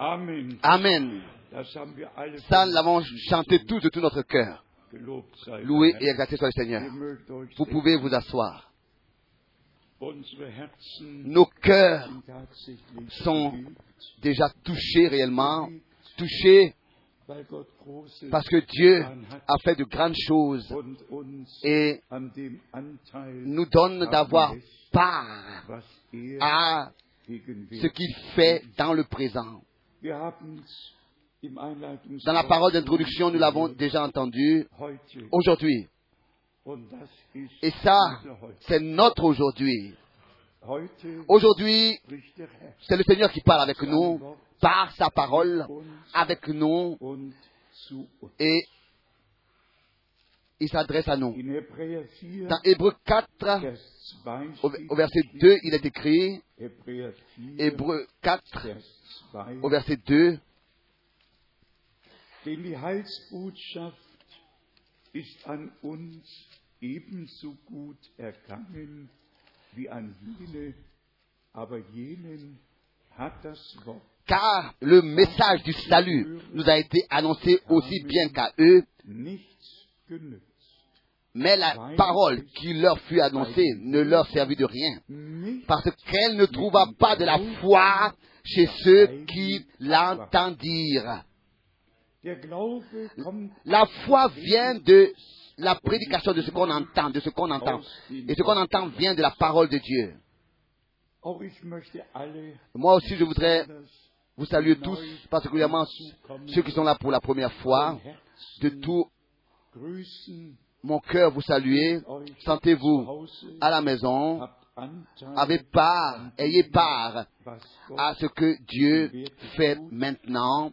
Amen. Amen. Ça, nous l'avons chanté tous de tout notre cœur. Loué et exalté soit le Seigneur. Vous pouvez vous asseoir. Nos cœurs sont déjà touchés réellement, touchés parce que Dieu a fait de grandes choses et nous donne d'avoir part à ce qu'il fait dans le présent. Dans la parole d'introduction, nous l'avons déjà entendu. Aujourd'hui. Et ça, c'est notre aujourd'hui. Aujourd'hui, c'est le Seigneur qui parle avec nous par sa parole, avec nous, et il s'adresse à nous. In Hebräer 4, Dans Hébreu 4, Vers 2 au, verset 2, il est écrit, Hebräer 4, Hébreu 4, Vers 2, au verset 2, denn die Heilsbotschaft ist an uns ebenso gut ergangen wie an jene, aber jenen hat das Wort. Car le message du salut nous a été annoncé aussi bien qu'à eux. Mais la parole qui leur fut annoncée ne leur servit de rien, parce qu'elle ne trouva pas de la foi chez ceux qui l'entendirent. La foi vient de la prédication de ce qu'on entend, de ce qu'on entend. Et ce qu'on entend vient de la parole de Dieu. alle Moi aussi, je voudrais vous saluer tous, particulièrement ceux qui sont là pour la première fois, de tout mon cœur vous saluer. Sentez-vous à la maison, avez part, ayez part à ce que Dieu fait maintenant.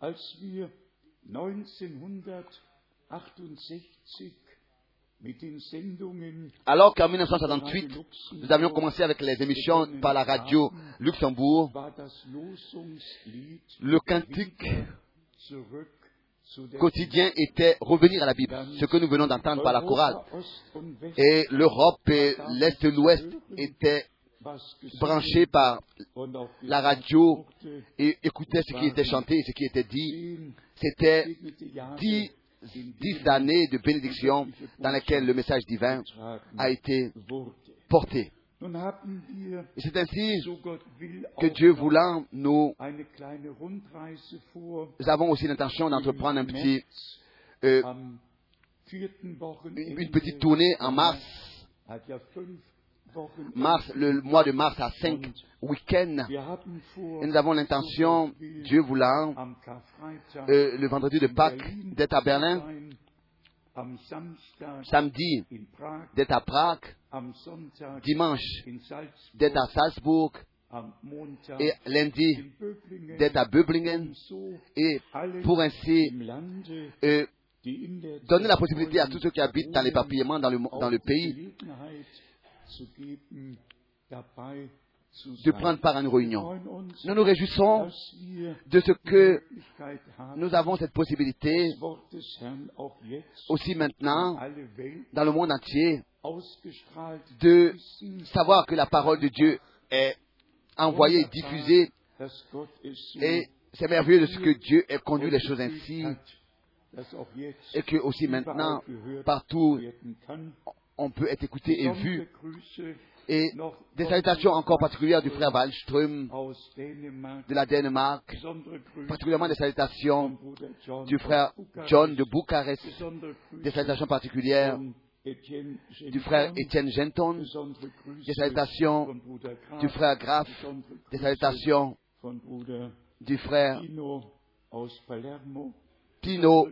Als wir 1968 mit den Sendungen Alors qu'en 1968, nous avions commencé avec les émissions par la radio Luxembourg, le cantique quotidien était revenir à la Bible, ce que nous venons d'entendre par la chorale. Et l'Europe et l'Est et l'Ouest étaient branchés par la radio et écoutaient ce qui était chanté et ce qui était dit. C'était dix, dix années de bénédiction dans lesquelles le message divin a été porté. C'est ainsi que Dieu voulant, nous avons aussi l'intention d'entreprendre un petit, euh, une petite tournée en mars. Mars, le mois de mars à cinq week-ends. Et nous avons l'intention, Dieu voulant, euh, le vendredi de Pâques, d'être à Berlin, samedi, d'être à Prague, dimanche, d'être à Salzburg, Salzbourg, et lundi, d'être à Böblingen, et pour ainsi euh, donner la possibilité à tous ceux qui habitent dans l'éparpillement dans le, dans le pays De prendre part à une réunion. Nous nous réjouissons de ce que nous avons cette possibilité aussi in maintenant dans le monde entier de savoir que la parole de Dieu est envoyée, diffusée et c'est merveilleux de ce que Dieu ait conduit les choses ainsi et que aussi maintenant partout on peut être écouté et vu et des salutations encore particulières du frère Wallström de la Danemark, particulièrement des salutations du frère John de Bucarest, des salutations particulières du frère Étienne Genton, des salutations Graf, du frère besondere des salutations du frère Tino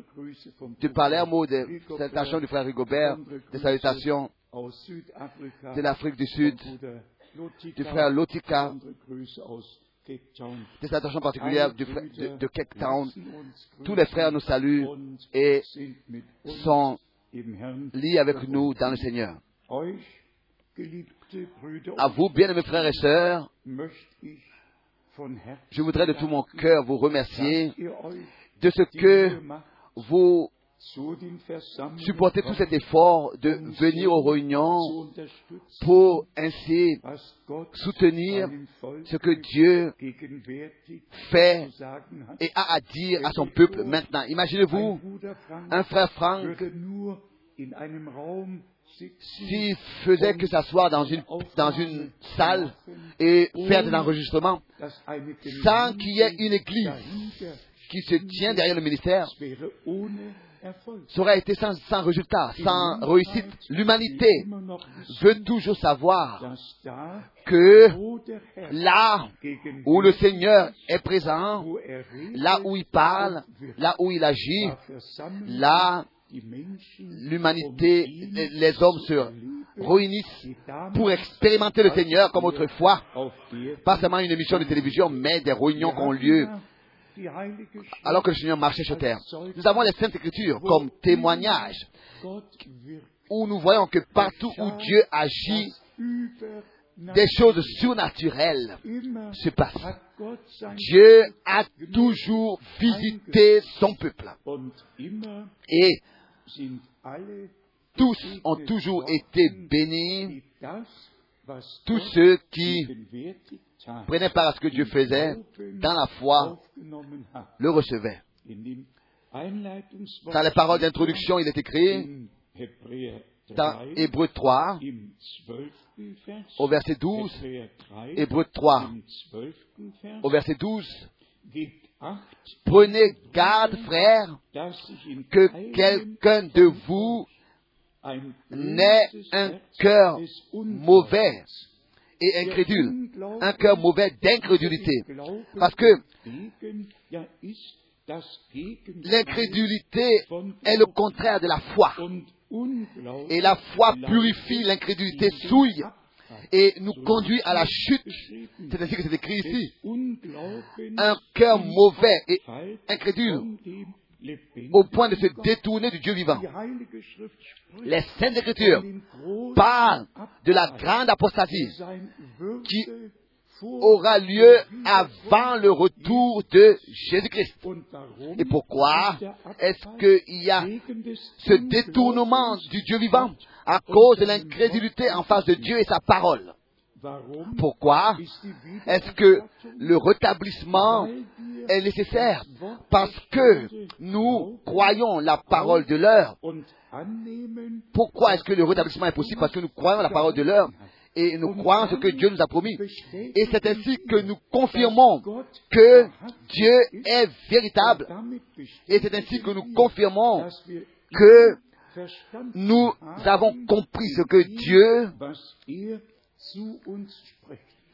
de Palermo, des salutations du frère Rigobert, des salutations de l'Afrique du Sud, du frère Lotika, des salutations particulières du frère- de, de Cape Town. Tous les frères nous saluent et sont liés avec nous dans le Seigneur. À vous, bien-aimés frères et sœurs, je voudrais de tout mon cœur vous remercier de ce que vous supporter tout cet effort de venir aux réunions pour ainsi soutenir ce que Dieu fait et a à dire à son peuple maintenant. Imaginez-vous un frère Franck s'il faisait que s'asseoir dans une, dans une salle et faire dass eine sans qu'il y ait une église qui se tient derrière le ministère, ça aurait été sans, sans résultat, sans réussite. L'humanité veut toujours savoir que là où le Seigneur est présent, là où il parle, là où il agit, là l'humanité, um les hommes se réunissent pour expérimenter le Seigneur comme autrefois. Pas seulement une émission de télévision, mais des réunions qui ont lieu alors que le Seigneur marchait sur terre. Nous avons les Saintes Écritures comme témoignage où nous voyons que partout où Dieu agit, des choses surnaturelles se passent. Dieu a toujours visité son peuple. Et tous ont toujours été bénis, tous ceux qui prenaient part à ce que Dieu faisait dans la foi, le Einleitungswort Dans les paroles d'introduction, il est écrit dans 3, Hébreu 3, im 12. Vers, au verset 12, Hebräer 3, Hébreu 3, im 12. Vers, au verset 12, Gebt acht, Prenez garde, frères, que quelqu'un de vous n'ait un cœur mauvais et incrédule, un cœur mauvais d'incrédulité. Parce que l'incrédulité est le contraire de la foi. Et la foi purifie, l'incrédulité souille et nous conduit à la chute. C'est ainsi que c'est écrit ici. Un cœur mauvais et incrédule au point de se détourner du Dieu vivant. Les Saintes Écritures parlent de la grande apostasie qui aura lieu avant le retour de Jésus-Christ. Et pourquoi est-ce qu'il y a ce détournement du Dieu vivant à cause de l'incrédulité en face de Dieu et sa parole? Pourquoi est-ce que le rétablissement est nécessaire? Parce que nous croyons la parole de l'heure. Pourquoi est-ce que le rétablissement est possible? Parce que nous croyons la parole de l'heure et nous croyons ce que Dieu nous a promis. Et c'est ainsi que nous confirmons que Dieu est véritable. Et c'est ainsi que nous confirmons que nous avons compris ce que Dieu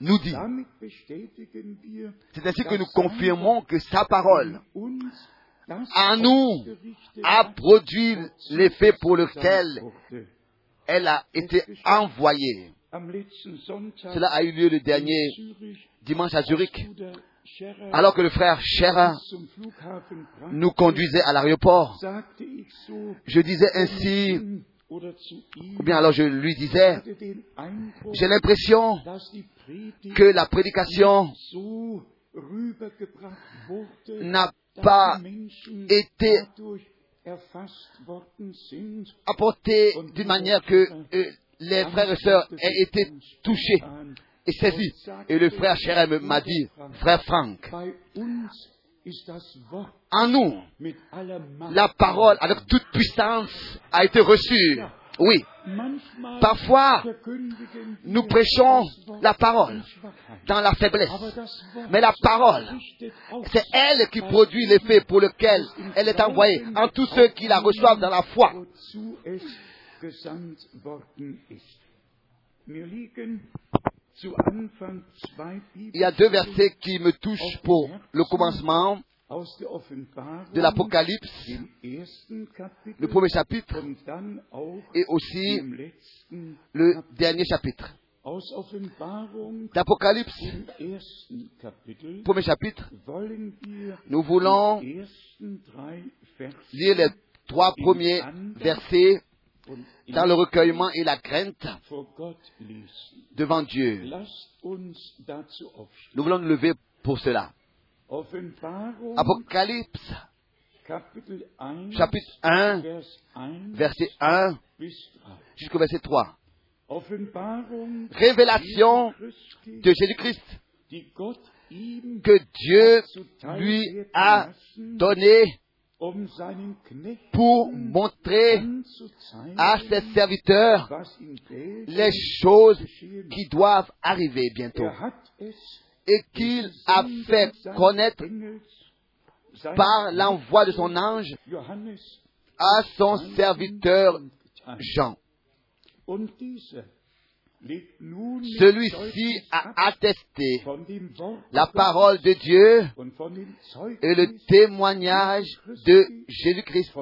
nous dit. C'est ainsi que nous confirmons que sa parole à nous a produit l'effet pour lequel elle a été envoyée. Cela a eu lieu le dernier dimanche à Zurich, alors que le frère brachte, nous conduisait à l'aéroport. Je disais ainsi, ou bien alors je lui disais, j'ai l'impression que la prédication n'a pas été apportée d'une manière que euh, les frères et sœurs aient été touchés et saisis. Et le frère Scherer me- m'a dit, frère Franck, En nous, la parole avec toute puissance a été reçue. Oui, parfois, nous prêchons la parole dans la faiblesse. Mais la parole, c'est elle qui produit l'effet pour lequel elle est envoyée en tous ceux qui la reçoivent dans la foi. Il y a deux versets qui me touchent pour le commencement de l'Apocalypse, le premier chapitre, et aussi le dernier chapitre. D'Apocalypse, premier chapitre, nous voulons lire les trois premiers versets dans le recueillement et la crainte devant Dieu. Nous voulons nous lever pour cela. Apocalypse, Kapitel 1, chapitre 1, Vers 1 verset 1 bis 3. jusqu'au verset 3. Offenbarung Révélation de Jésus-Christ que Dieu lui a lassen, um pour montrer à ses serviteurs les choses qui doivent arriver bientôt. Er et qu'il a fait connaître par l'envoi de son ange à son serviteur Jean. Celui-ci a attesté la parole de Dieu et le témoignage de Jésus-Christ,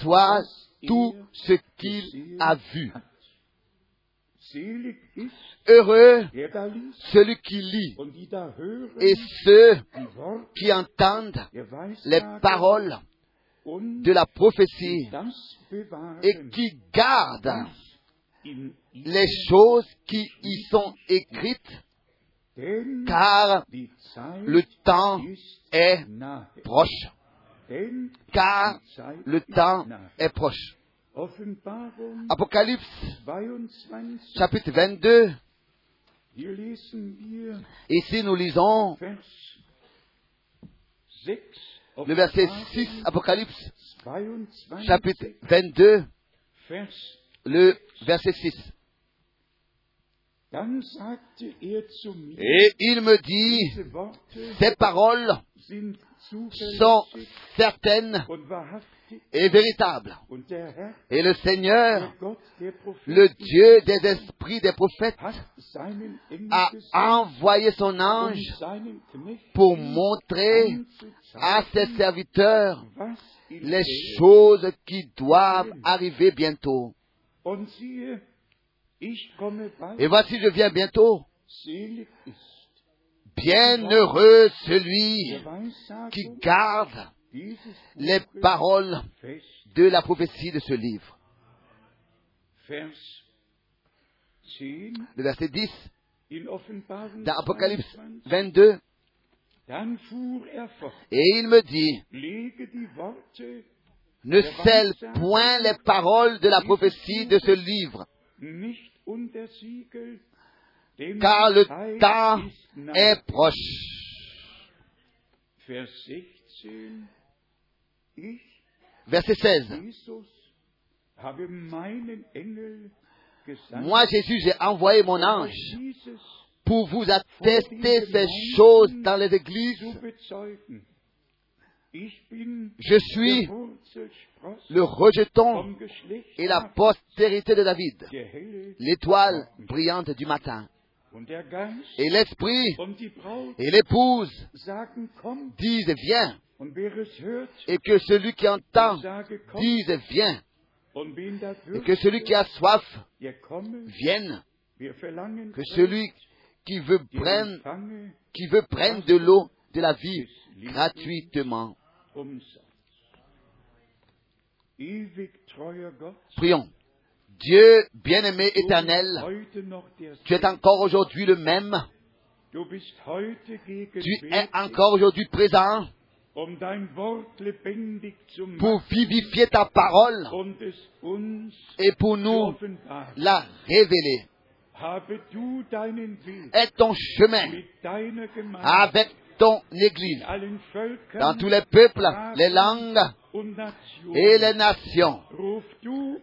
soit tout ce qu'il a vu. Heureux celui qui lit et ceux qui entendent les paroles de la prophétie et qui gardent les choses qui y sont écrites, car le temps est proche. Car le temps est proche. Apocalypse 22, chapitre 22. hier lesen wir Ici nous lisons Vers 6, le verset Offenbarung 6, Apocalypse 22, chapitre 22, Vers, le verset 6. dann sagte er Et il me dit, ces paroles sont certaines et véritables. Et le Seigneur, le Dieu des esprits des prophètes, a envoyé son ange pour montrer à ses serviteurs les choses qui doivent arriver bientôt. Et voici, je viens bientôt. Bienheureux celui qui garde les paroles de la prophétie de ce livre. Vers 10 Le verset 10 in Offenbarung dans Apocalypse 22. 22. Dann fuhr er Et il me dit, ne scelle point les paroles de la prophétie de ce livre, car le temps est proche. Vers 16 Ich, Verset 16. Jesus, habe meinen Engel gesandt, Moi, Jésus, j'ai envoyé mon ange pour vous attester ces choses dans les églises. Je suis le rejeton et la postérité de David, l'étoile brillante du matin. Et l'esprit et l'épouse disent viens, et que celui qui entend dise viens, et que celui qui a soif vienne, que celui qui veut prendre, qui veut prendre de l'eau de la vie gratuitement. Prions. Dieu bien-aimé éternel, tu es encore aujourd'hui le même, tu es encore aujourd'hui présent. Um pour vivifier ta parole. Et pour nous la révéler. Est ton chemin. avec ton Église dans tous les peuples, les langues et les nations.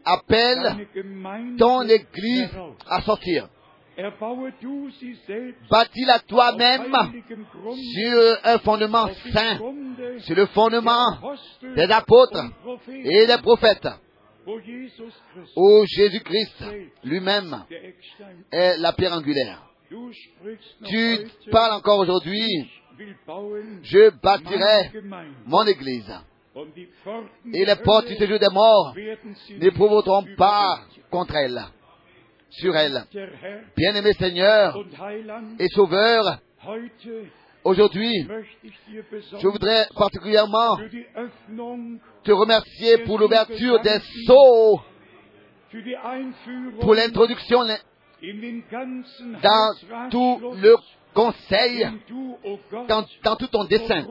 Appelle ton Église à sortir. Bâtis-la toi-même sur un fondement saint, sur le fondement des apôtres et des prophètes, où Jésus-Christ lui-même est la pierre angulaire. Tu parles encore aujourd'hui, je bâtirai mon Église. Et les portes du séjour des morts nicht pas contre elle, sur elle. Bien-aimé Seigneur et Sauveur, aujourd'hui, je voudrais particulièrement te remercier pour l'ouverture des sceaux, pour l'introduction dans tout le conseil dans, tout ton dessein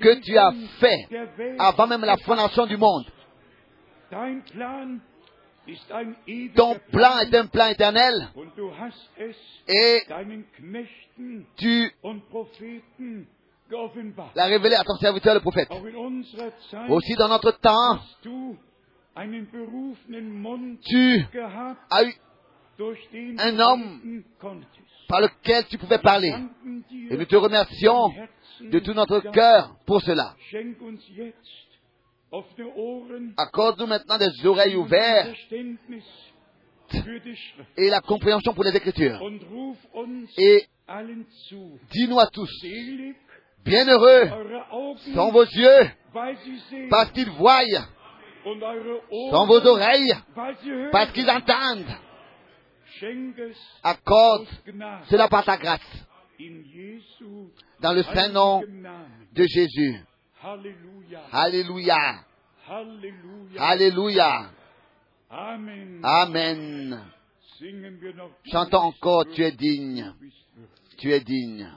que tu as fait avant même la fondation du monde. Ton plan est un plan éternel et tu l'as révélé à ton serviteur le prophète. Aussi dans notre temps, tu as eu un homme. Par lequel tu pouvais parler. Et nous te remercions de tout notre cœur pour cela. Accorde-nous maintenant des oreilles ouvertes et la compréhension pour les Écritures. Et dis-nous à tous, bienheureux sont vos yeux parce qu'ils voient, sont vos oreilles parce qu'ils entendent. Accorde cela par ta grâce. Dans le saint nom de Jésus. Alléluia. Alléluia. Amen. Chantons encore, tu es digne. Tu es digne.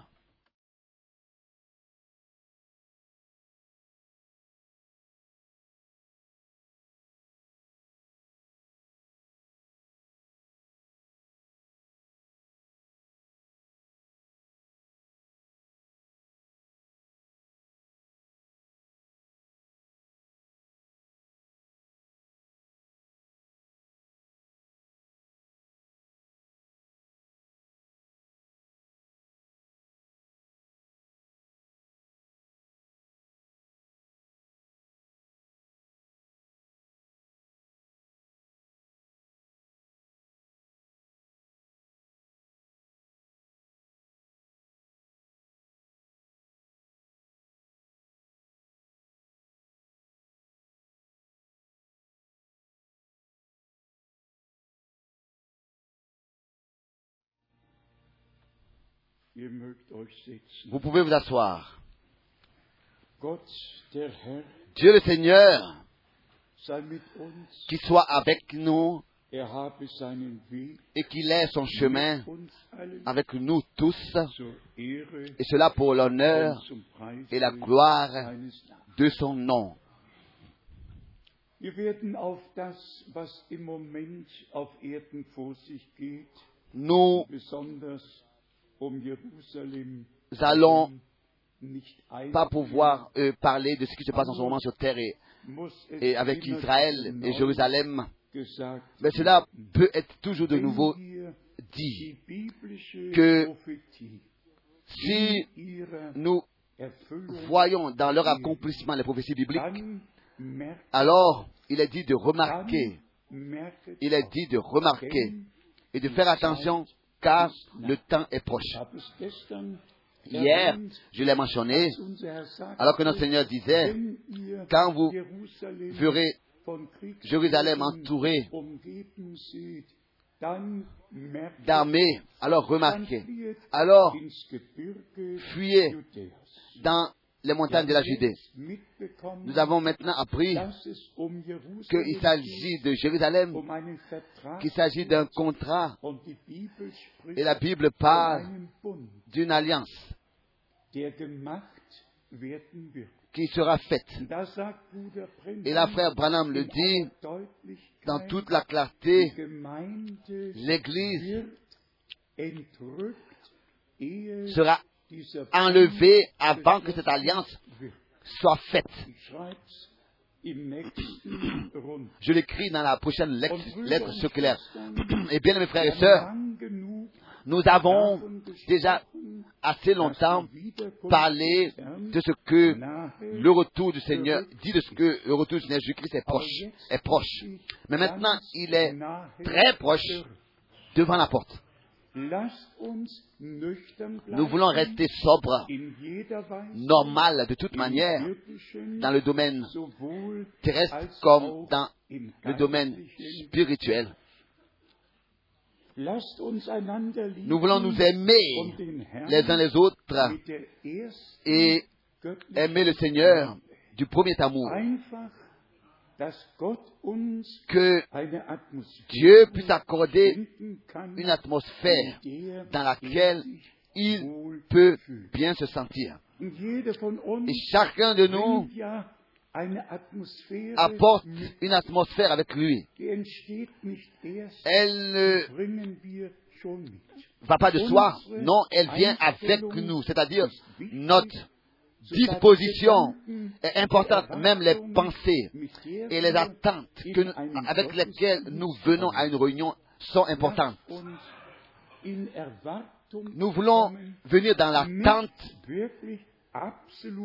Vous pouvez vous asseoir. Dieu le Seigneur, qui soit avec nous Er et qu'il ait son chemin avec nous tous, et cela pour l'honneur et la gloire de son nom. Wir Nous allons pas pouvoir euh, parler de ce qui se passe en ce moment sur terre et, et avec Israël et Jérusalem, mais cela peut être toujours de nouveau dit. que Si nous voyons dans leur accomplissement les prophéties bibliques, alors il est dit de remarquer, il est dit de remarquer et de faire attention car le temps est proche. Hier, je l'ai mentionné, alors que notre Seigneur disait, quand vous verrez Jérusalem Kriegstruppen entouré umgeben seht, dann merkt d'armées, alors remarquez, alors fuyez dans les montagnes de la Judée. Nous avons maintenant appris qu'il s'agit de Jérusalem, qu'il s'agit d'un contrat et la Bible parle d'une alliance qui sera faite. Et là, frère Branham le dit dans toute la clarté, l'Église sera Bund avant que cette alliance soit faite. Je l'écris dans la prochaine lettre, circulaire. Et bien, mes frères et sœurs, nous avons déjà assez longtemps parlé de ce que le retour du Seigneur, dit de ce que le retour du Seigneur Jésus-Christ est proche, est proche. Mais maintenant, il est très proche devant la porte. Nous voulons rester sobres, normal de toute manière, dans le domaine terrestre comme dans le domaine spirituel. Nous voulons nous aimer les uns les autres et aimer le Seigneur du premier amour. Que Dieu puisse accorder une atmosphère dans er laquelle il peut bien se sentir. Et chacun de nous apporte une atmosphère avec lui. Elle ne va pas de soi, non, elle vient avec nous, c'est-à-dire notre disposition est importante, même les pensées et les attentes que nous- avec lesquelles nous venons à une réunion sont importantes. Nous voulons venir dans l'attente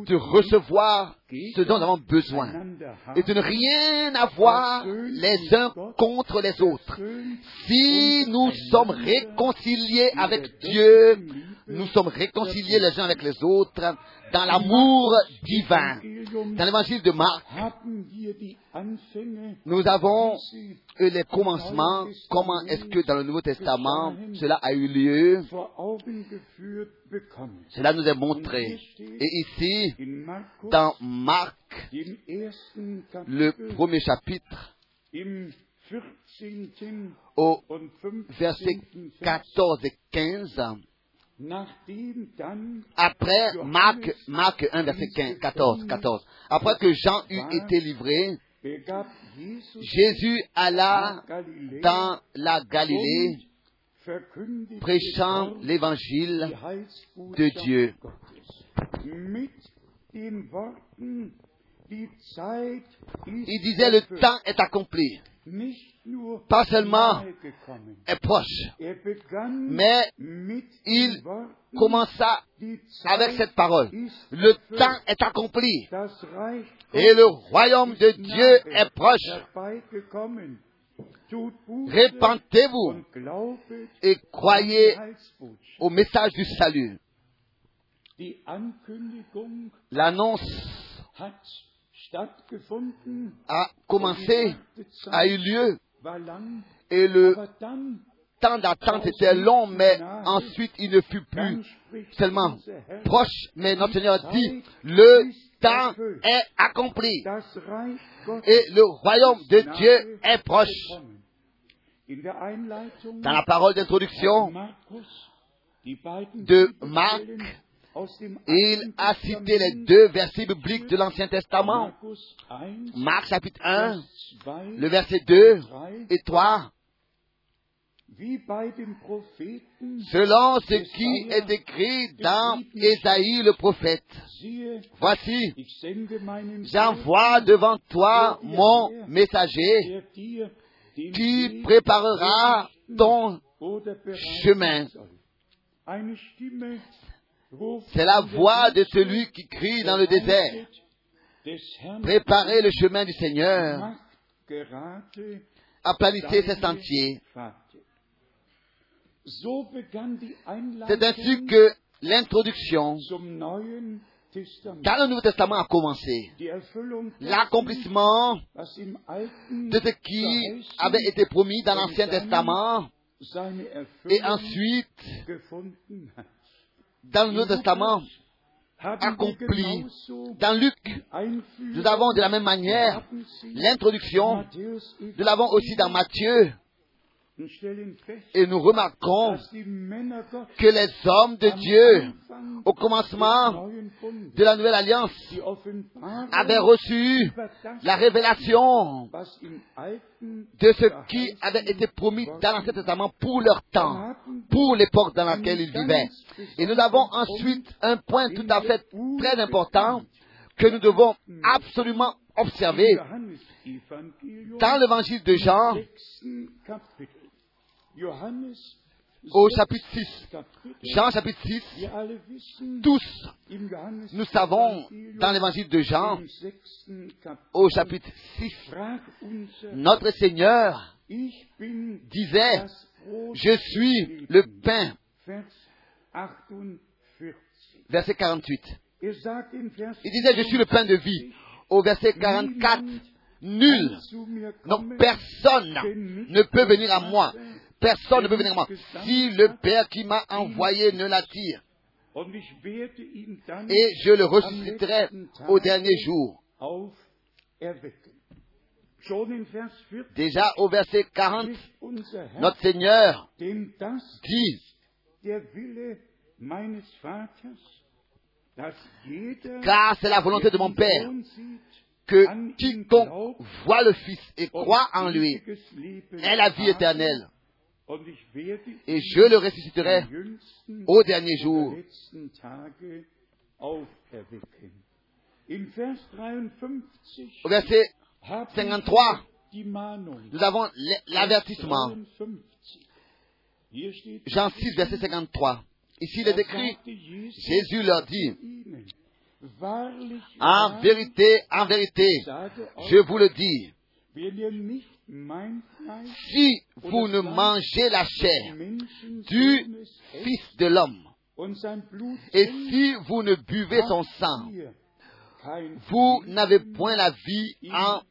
de recevoir ce dont nous avons besoin et de ne rien avoir les uns contre les autres. Si nous sommes réconciliés avec Dieu, nous sommes réconciliés les uns avec les autres dans l'amour divin. Dans l'évangile de Marc, nous avons eu les commencements, comment est-ce que dans le Nouveau Testament cela a eu lieu, cela nous est montré. Et ici, dans Marc, le premier chapitre, im 14. au und 15. verset Vers, 14 et 15, nachdem dann après Marc, Marc 1, verset 15, 14, 14, après que Jean eut été livré, Jésus alla dans la Galilée prêchant l'évangile de Dieu. Il disait le temps est accompli, pas seulement est proche, mais il commença avec cette parole. Le temps est accompli et le royaume de Dieu est proche. Répentez-vous et croyez au message du salut. L'annonce a commencé, a eu lieu et le temps d'attente était long, mais ensuite il ne fut plus seulement proche, mais notre Seigneur dit, le temps est accompli. Et le royaume de Dieu est proche. Dans la parole d'introduction, de Marc, il a cité les deux versets bibliques de l'Ancien Testament. Markus 1, Marc chapitre 1, Vers 2, le verset 2 3, et 3. wie bei dem Propheten, Selon ce qui est écrit dans Ésaïe le prophète. Voici, j'envoie devant toi mon messager den qui préparera ton chemin. C'est la voix de celui qui crie dans le désert. Préparez le chemin du Seigneur, aplanissez ses sentiers. C'est ainsi que l'introduction dans le Nouveau Testament a commencé. L'accomplissement de ce qui avait été promis dans l'Ancien Testament et ensuite. Dans le Nouveau Testament accompli. Dans Luc, nous avons de la même manière l'introduction, nous l'avons aussi dans Matthieu et nous remarquons que les hommes de Dieu, au commencement de la Nouvelle Alliance, avaient reçu la révélation de ce qui avait été promis dans l'Ancien Testament pour leur temps, pour l'époque dans laquelle ils vivaient. Et nous avons ensuite un point tout à fait très important que nous devons absolument observer. Dans l'évangile de Jean au chapitre 6. Kapitel. Jean chapitre 6, Wir alle wissen, tous nous savons dans l'évangile de Jean au chapitre 6, sprach unser notre Seigneur disait, je suis le pain, Vers 48. verset 48. Er Il disait, je suis le pain de vie. Au verset 44, nul, kommen, personne ne peut venir à moi. Personne ne peut venir à moi. Si le Père qui m'a envoyé ne l'attire. Et je le ressusciterai au dernier jour. auferwecken. Schon in Vers 40 Déjà au verset 40, spricht unser Herr, notre Seigneur dit, Car c'est la volonté de mon Père que quiconque voit le Fils et croit en lui ait la vie éternelle. Et je le ressusciterai au dernier jour. letzten Tage auferwecken. In Vers 53 Au verset haben 53, wir die Mahnung. nous avons l'avertissement. 53. Hier steht Jean 6, verset 53. Ici, il est écrit, Jésus leur dit, en vérité, en vérité, je vous le dis, si vous ne mangez la chair du Fils de l'homme, et si vous ne buvez son sang, vous n'avez point la vie en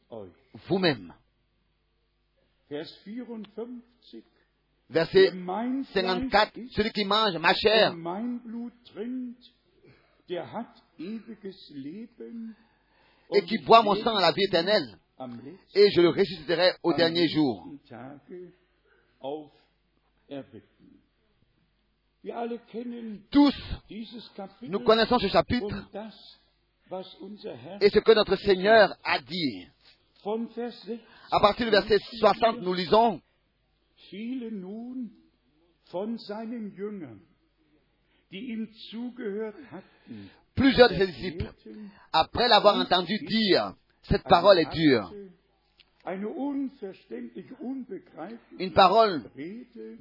vous-même. Vers 54. Verset Wer mein 54, Fleisch isst celui qui mange ma chair et qui boit mon sang a la vie éternelle, et je le ressusciterai au dernier jour. Tous, nous connaissons ce chapitre Herr et ce que notre Seigneur a dit. von Vers 16 À partir du verset 60, nous lisons, plusieurs de ses disciples, après l'avoir entendu dire, cette parole est dure, une parole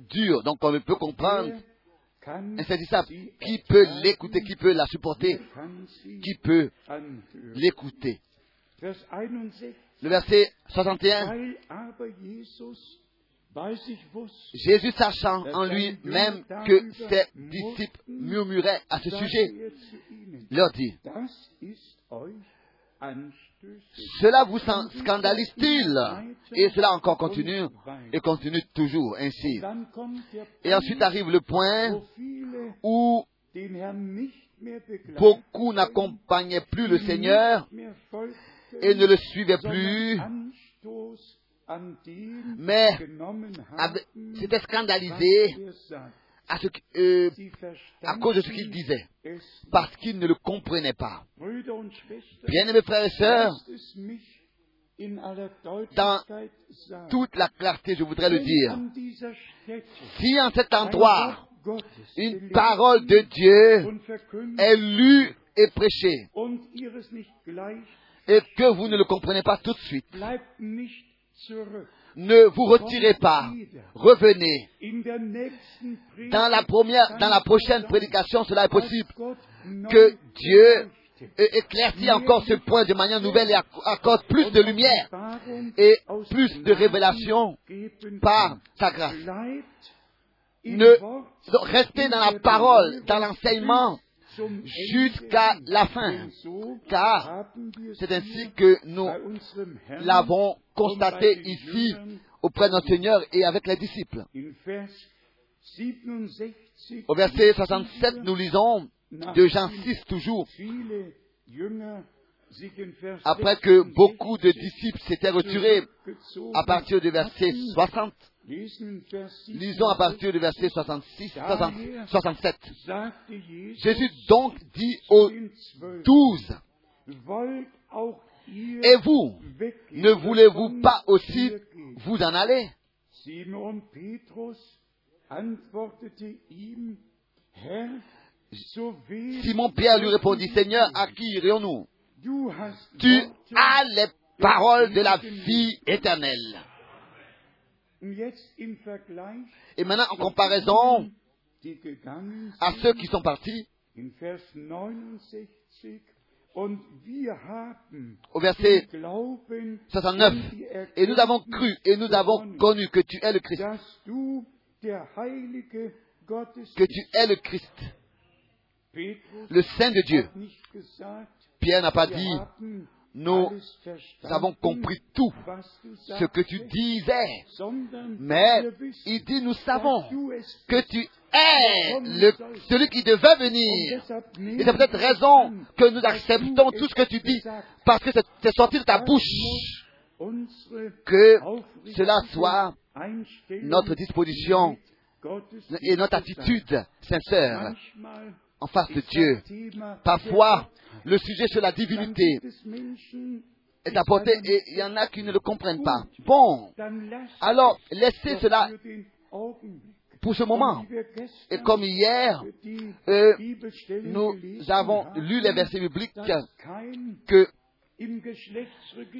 dure, donc on ne peut comprendre, insaisissable. Qui peut l'écouter, qui peut la supporter, qui peut l'écouter? Vers 61. Le verset 61, Weil aber Jesus bei sich wusste, Jésus sachant en lui-même que ses disciples murmuraient à ce sujet, er leur dit, cela vous scandalise-t-il? Et cela encore continue et continue toujours ainsi. Et ensuite arrive le point où beaucoup n'accompagnaient plus le Seigneur et ne le suivaient plus, mais genommen avaient- à, ce, euh, à cause de ce qu'il disait, parce qu'ils ne le comprenaient pas. Bien-aimés frères et sœurs, sagen. toute la clarté, je voudrais le dire. Si en cet endroit, une parole de Dieu est lue et prêchée, et que vous ne le comprenez pas tout de suite. Ne vous retirez pas, revenez. Dans la première, dans la prochaine prédication, cela est possible que Dieu éclaircit encore ce point de manière nouvelle et acc- accorde plus de lumière et plus de révélation par sa grâce. Ne restez dans la parole, dans l'enseignement, jusqu'à la fin. Car c'est ainsi que nous l'avons constaté ici auprès de notre Seigneur et avec les disciples. in Vers 67 Au verset 67, nous lisons de Jean 6 toujours, après que 66 beaucoup de disciples s'étaient retirés à partir du verset hatten, 60, lesen Vers lisons à partir du verset 66, 60 67. sagte Jesus Jésus donc dit aux douze, et vous, ne voulez-vous pas aussi vous en aller? Simon Pierre lui répondit, Seigneur, à qui irions-nous? Tu as les paroles de la vie éternelle. Et maintenant, en comparaison à ceux qui sont partis, in Vers 69, und wir haben au verset den Glauben 69, und die et nous avons cru et nous avons connu que tu es le Christ, que tu es le Christ, le Saint de Dieu. Pierre n'a pas dit, nous avons compris tout ce que tu disais, mais il dit, nous savons que tu es celui qui devait venir. Et c'est peut-être raison que nous acceptons tout ce que tu dis, parce que c'est sorti de ta bouche. Que cela soit notre disposition et notre attitude sincère en face de Dieu. Parfois, le sujet sur la divinité est apporté et il y en a qui ne le comprennent pas. Bon, alors laissez cela pour ce moment. Et comme hier, euh, nous avons lu les versets bibliques que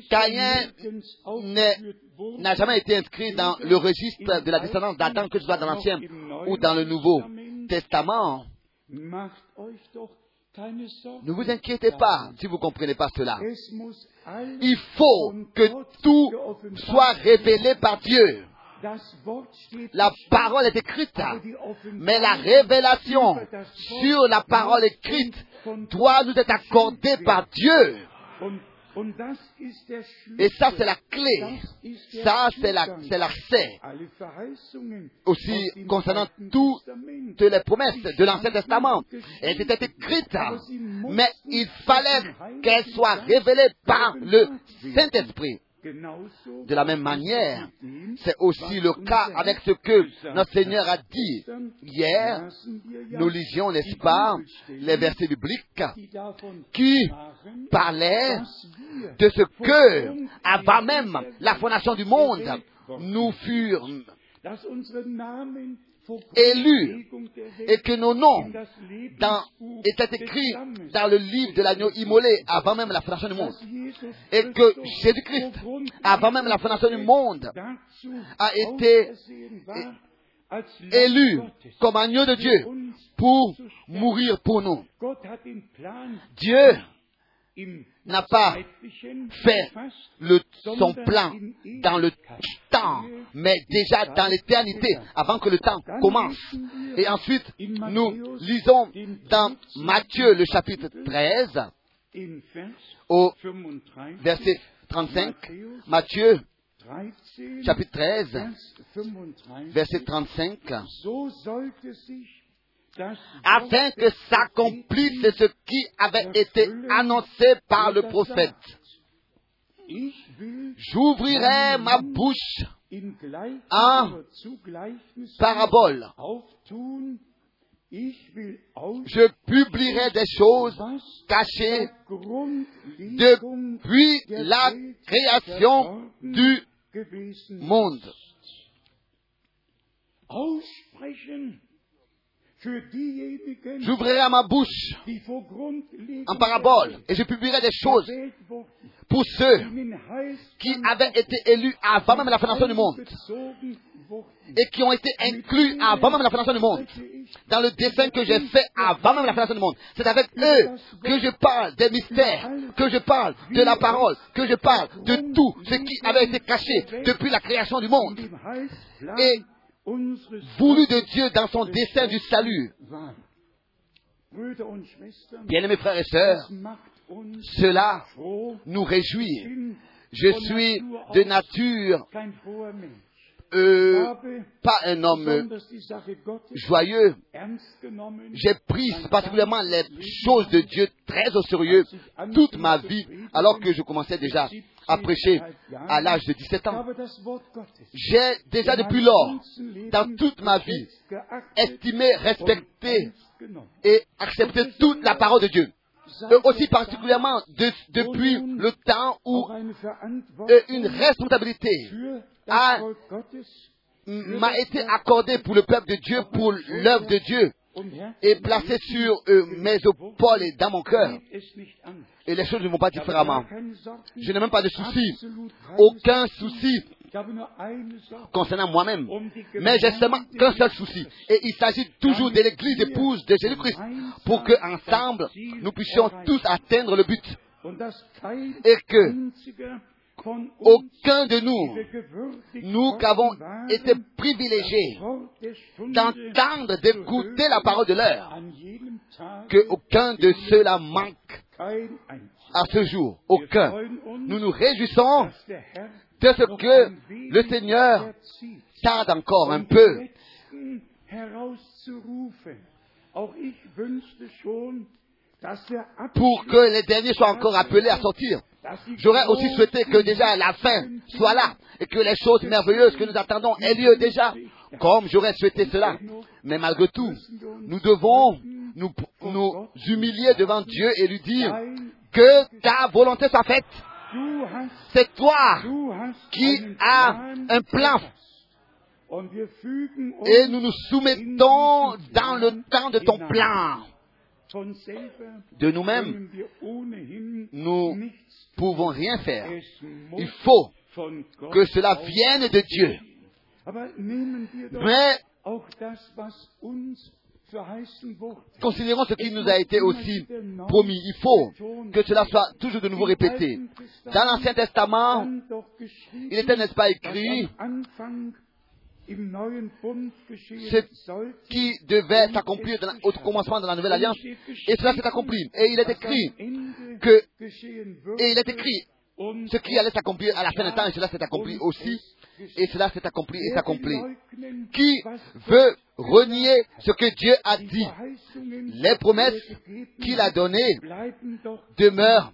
Caïn n'a jamais été inscrit dans le registre de la descendance d'Adam, que ce soit dans l'Ancien ou dans le Nouveau Testament. Ne vous inquiétez pas si vous ne comprenez pas cela. Il faut que tout soit révélé par Dieu. La parole est écrite, mais la révélation sur la parole écrite doit nous être accordée par Dieu. Et ça, c'est la clé. Ça, c'est l'accès. Aussi, concernant toutes les promesses de l'Ancien Testament, elles étaient écrites, mais il fallait qu'elles soient révélées par le Saint-Esprit. De la même manière, c'est aussi le cas avec ce que notre Seigneur a dit hier. Nous lisions, n'est-ce pas, les versets bibliques qui parlaient de ce que, avant même la fondation du monde, nous fûmes élus et que nos noms étaient écrits dans le livre de l'agneau immolé avant même la fondation du monde. Et que Jésus-Christ, avant même la fondation du monde, a été élu comme agneau de Dieu pour mourir pour nous. Dieu n'a pas fait son plan dans le temps, mais déjà dans l'éternité, avant que le temps commence. Et ensuite, nous lisons dans Matthieu le chapitre 13, au verset 35, Matthieu chapitre 13, verset 35, afin que s'accomplisse ce qui avait été annoncé par le prophète. J'ouvrirai ma bouche en parabole. Je publierai des choses cachées depuis la création du monde. J'ouvrirai ma bouche en parabole et je publierai des choses pour ceux qui avaient été élus avant même la fondation du monde et qui ont été inclus avant même la fondation du monde dans le dessin que j'ai fait avant même la fondation du monde. C'est avec eux que je parle des mystères, que je parle de la parole, que je parle de tout ce qui avait été caché depuis la création du monde. Et voulu de Dieu dans son dessein du salut. Bien-aimés frères et sœurs, cela nous réjouit. Je suis de nature euh, pas un homme joyeux. J'ai pris particulièrement les choses de Dieu très au sérieux toute ma vie, alors que je commençais déjà à prêcher à l'âge de 17 ans. J'ai déjà depuis lors, dans toute ma vie, estimé, respecté et accepté toute la parole de Dieu. Et aussi particulièrement depuis le temps où une responsabilité m'a été accordée pour le peuple de Dieu, pour l'œuvre de Dieu, et placée sur mes épaules et dans mon cœur. Et les choses ne vont pas différemment. Je n'ai même pas de souci, aucun souci concernant moi-même. Mais j'ai seulement qu'un seul souci. Et il s'agit toujours de l'Église épouse de Jésus-Christ pour que ensemble nous puissions tous atteindre le but. Et que aucun de nous, nous qui avons été privilégiés d'entendre, d'écouter la parole de l'heure, que aucun de ceux-là manque à ce jour. Aucun. Nous nous réjouissons de ce que le Seigneur tarde encore un peu. Pour que les derniers soient encore appelés à sortir. J'aurais aussi souhaité que déjà la fin soit là et que les choses merveilleuses que nous attendons aient lieu déjà comme j'aurais souhaité cela. Mais malgré tout, nous devons nous, humilier devant Dieu et lui dire que ta volonté soit faite. C'est toi qui as un plan et nous nous soumettons dans le temps de ton plan. De nous-mêmes, nous ne pouvons rien faire. Il faut que cela vienne de Dieu. Mais considérons ce qui nous a été aussi promis. Il faut que cela soit toujours de nouveau répété. Dans l'Ancien Testament, il était, n'est-ce pas, écrit ce qui devait s'accomplir au commencement de la nouvelle alliance, et cela s'est accompli. Et il est écrit que, et il est écrit ce qui allait s'accomplir à la fin du temps, et cela s'est accompli aussi, et cela s'est accompli et s'accomplit. Qui veut renier ce que Dieu a dit? Les promesses qu'il a données demeurent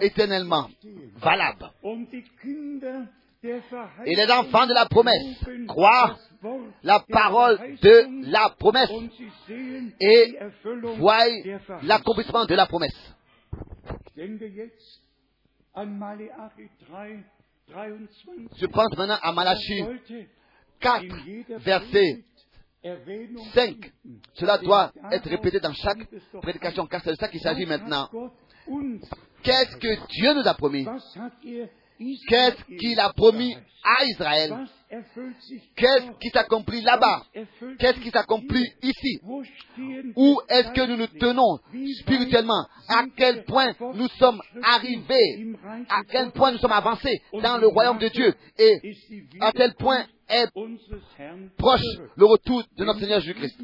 éternellement valables. Et les enfants de la promesse croient la parole de la promesse et voient l'accomplissement de la promesse. Je pense maintenant à Malachie 4, verset 5. Cela doit être répété dans chaque prédication, car c'est de ça qu'il s'agit maintenant. Qu'est-ce que Dieu nous a promis? Qu'est-ce qu'il a promis à Israël? Qu'est-ce qui s'accomplit là-bas? Qu'est-ce qui s'accomplit ici? Où est-ce que nous nous tenons spirituellement? À quel point nous sommes arrivés? À quel point nous sommes avancés dans le royaume de Dieu? Et à quel point est proche le retour de notre Seigneur Jésus-Christ.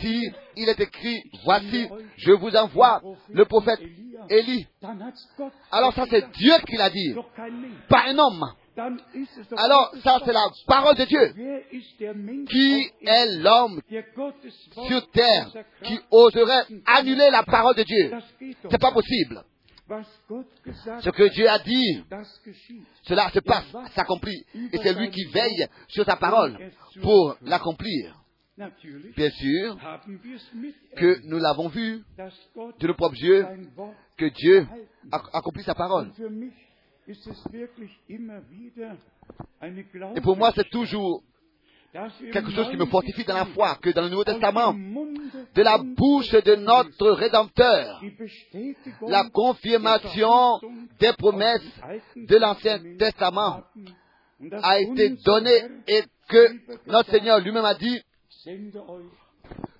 Si il est écrit, voici, je vous envoie le prophète Élie. Alors ça c'est Dieu qui l'a dit, pas un homme. Alors ça c'est la parole de Dieu. Qui est l'homme sur terre qui oserait annuler la parole de Dieu? C'est pas possible. Ce que Dieu a dit, cela se passe, s'accomplit. Et c'est lui qui veille sur sa parole pour l'accomplir. Bien sûr que nous l'avons vu de le propre Dieu, que Dieu accomplit sa parole. Et pour moi, c'est toujours quelque chose qui me fortifie dans la foi, que dans le Nouveau Testament, de la bouche de notre Rédempteur, la confirmation des promesses de l'Ancien Testament a été donnée et que notre Seigneur lui-même a dit,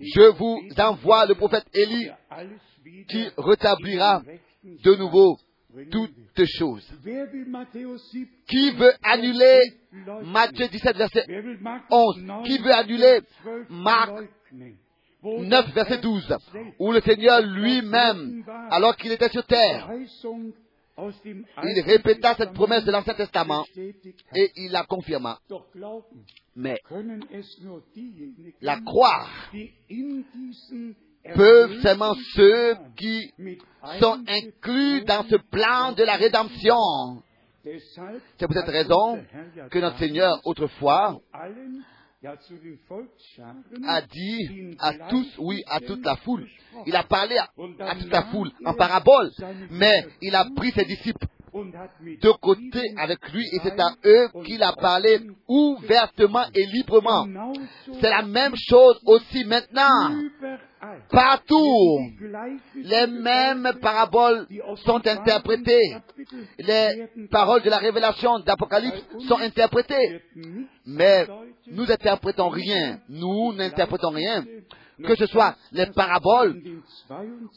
je vous envoie le prophète Élie qui rétablira de nouveau toutes choses. Qui veut annuler Matthieu 17, verset 11 Qui veut annuler Marc 9, verset 12 Où le Seigneur lui-même, alors qu'il était sur terre, il répéta cette promesse de l'Ancien Testament et il la confirma. Mais la croire peuvent seulement ceux qui sont inclus dans ce plan de la rédemption. C'est pour cette raison que notre Seigneur, autrefois, a dit à tous, oui, à toute la foule. Il a parlé à, toute la foule en parabole, mais il a pris ses disciples de côté avec lui et c'est à eux qu'il a parlé ouvertement et librement. C'est la même chose aussi maintenant. Partout, les mêmes paraboles sont interprétées. Les paroles de la révélation d'Apocalypse sont interprétées. Mais nous n'interprétons rien. Nous n'interprétons rien. Que ce soit les paraboles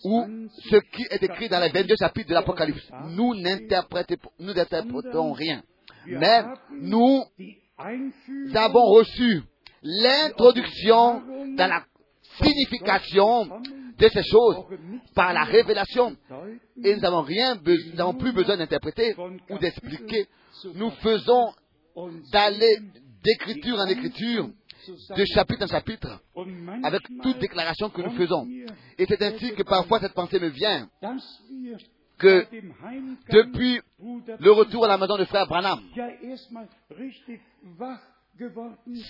ou ce qui est écrit dans les 22 chapitres de l'Apocalypse. Nous n'interprétons rien. Mais nous avons reçu l'introduction dans la signification de ces choses par la révélation. Et nous n'avons plus besoin d'interpréter ou d'expliquer. Nous faisons d'aller d'écriture en écriture, de chapitre en chapitre, avec toute déclaration que nous faisons. Et c'est ainsi que parfois cette pensée me vient que depuis le retour à la maison de frère Branham,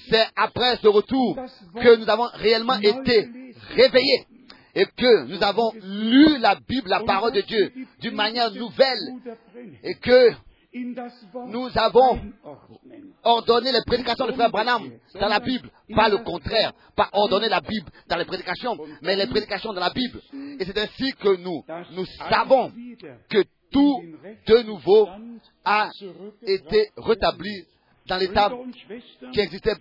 c'est après ce retour que nous avons réellement été réveillés et que nous avons lu la Bible, la parole de Dieu, d'une manière nouvelle et que nous avons ordonné les prédications de frère Branham dans la Bible, pas le contraire, pas ordonner la Bible dans les prédications, mais les prédications dans la Bible. Et c'est ainsi que nous, nous savons que tout de nouveau a été rétabli dans l'état qui existait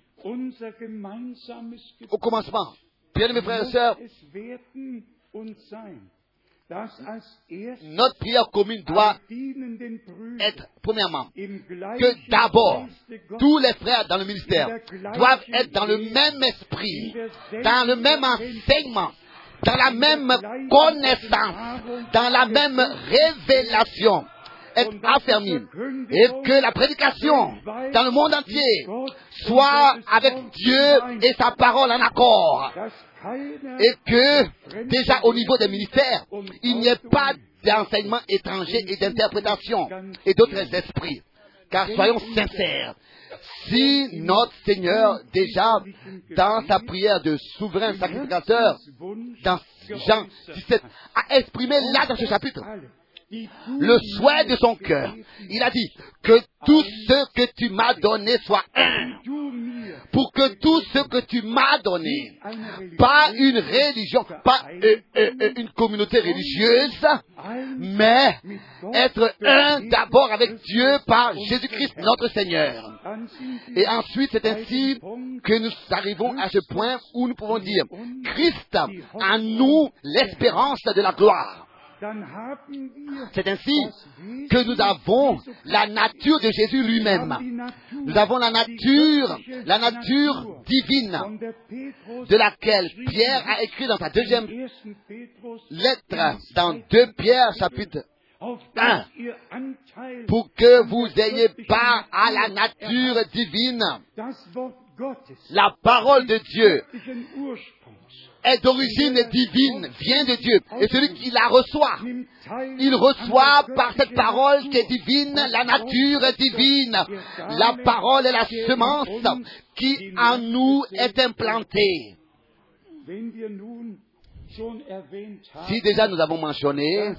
au commencement. Bien mes frères et sœurs, notre prière commune doit être, premièrement, que d'abord, tous les frères dans le ministère doivent être dans le même esprit, dans le même enseignement, dans la même connaissance, dans la même révélation être affermi et que la prédication dans le monde entier soit avec Dieu et sa parole en accord et que déjà au niveau des ministères, il n'y ait pas d'enseignement étranger et d'interprétation et d'autres esprits. Car soyons sincères, si notre Seigneur, déjà dans sa prière de souverain sacrificateur, dans Jean 17, a exprimé là dans ce chapitre le souhait de son cœur. Il a dit que tout ce que tu m'as donné soit un. Pour que tout ce que tu m'as donné, pas une religion, pas euh, euh, euh, une communauté religieuse, mais être un d'abord avec Dieu par Jésus-Christ notre Seigneur. Et ensuite, c'est ainsi que nous arrivons à ce point où nous pouvons dire, Christ en nous l'espérance de la gloire. C'est ainsi que nous avons la nature de Jésus lui-même. Nous avons la nature, la nature divine de laquelle Pierre a écrit dans sa deuxième lettre, dans 2 Pierre chapitre 1, pour que vous ayez part à la nature divine. La parole de Dieu est d'origine divine, vient de Dieu. Et celui qui la reçoit, il reçoit par cette parole qui est divine, la nature divine. La parole est la semence qui en nous est implantée. Si déjà nous avons mentionné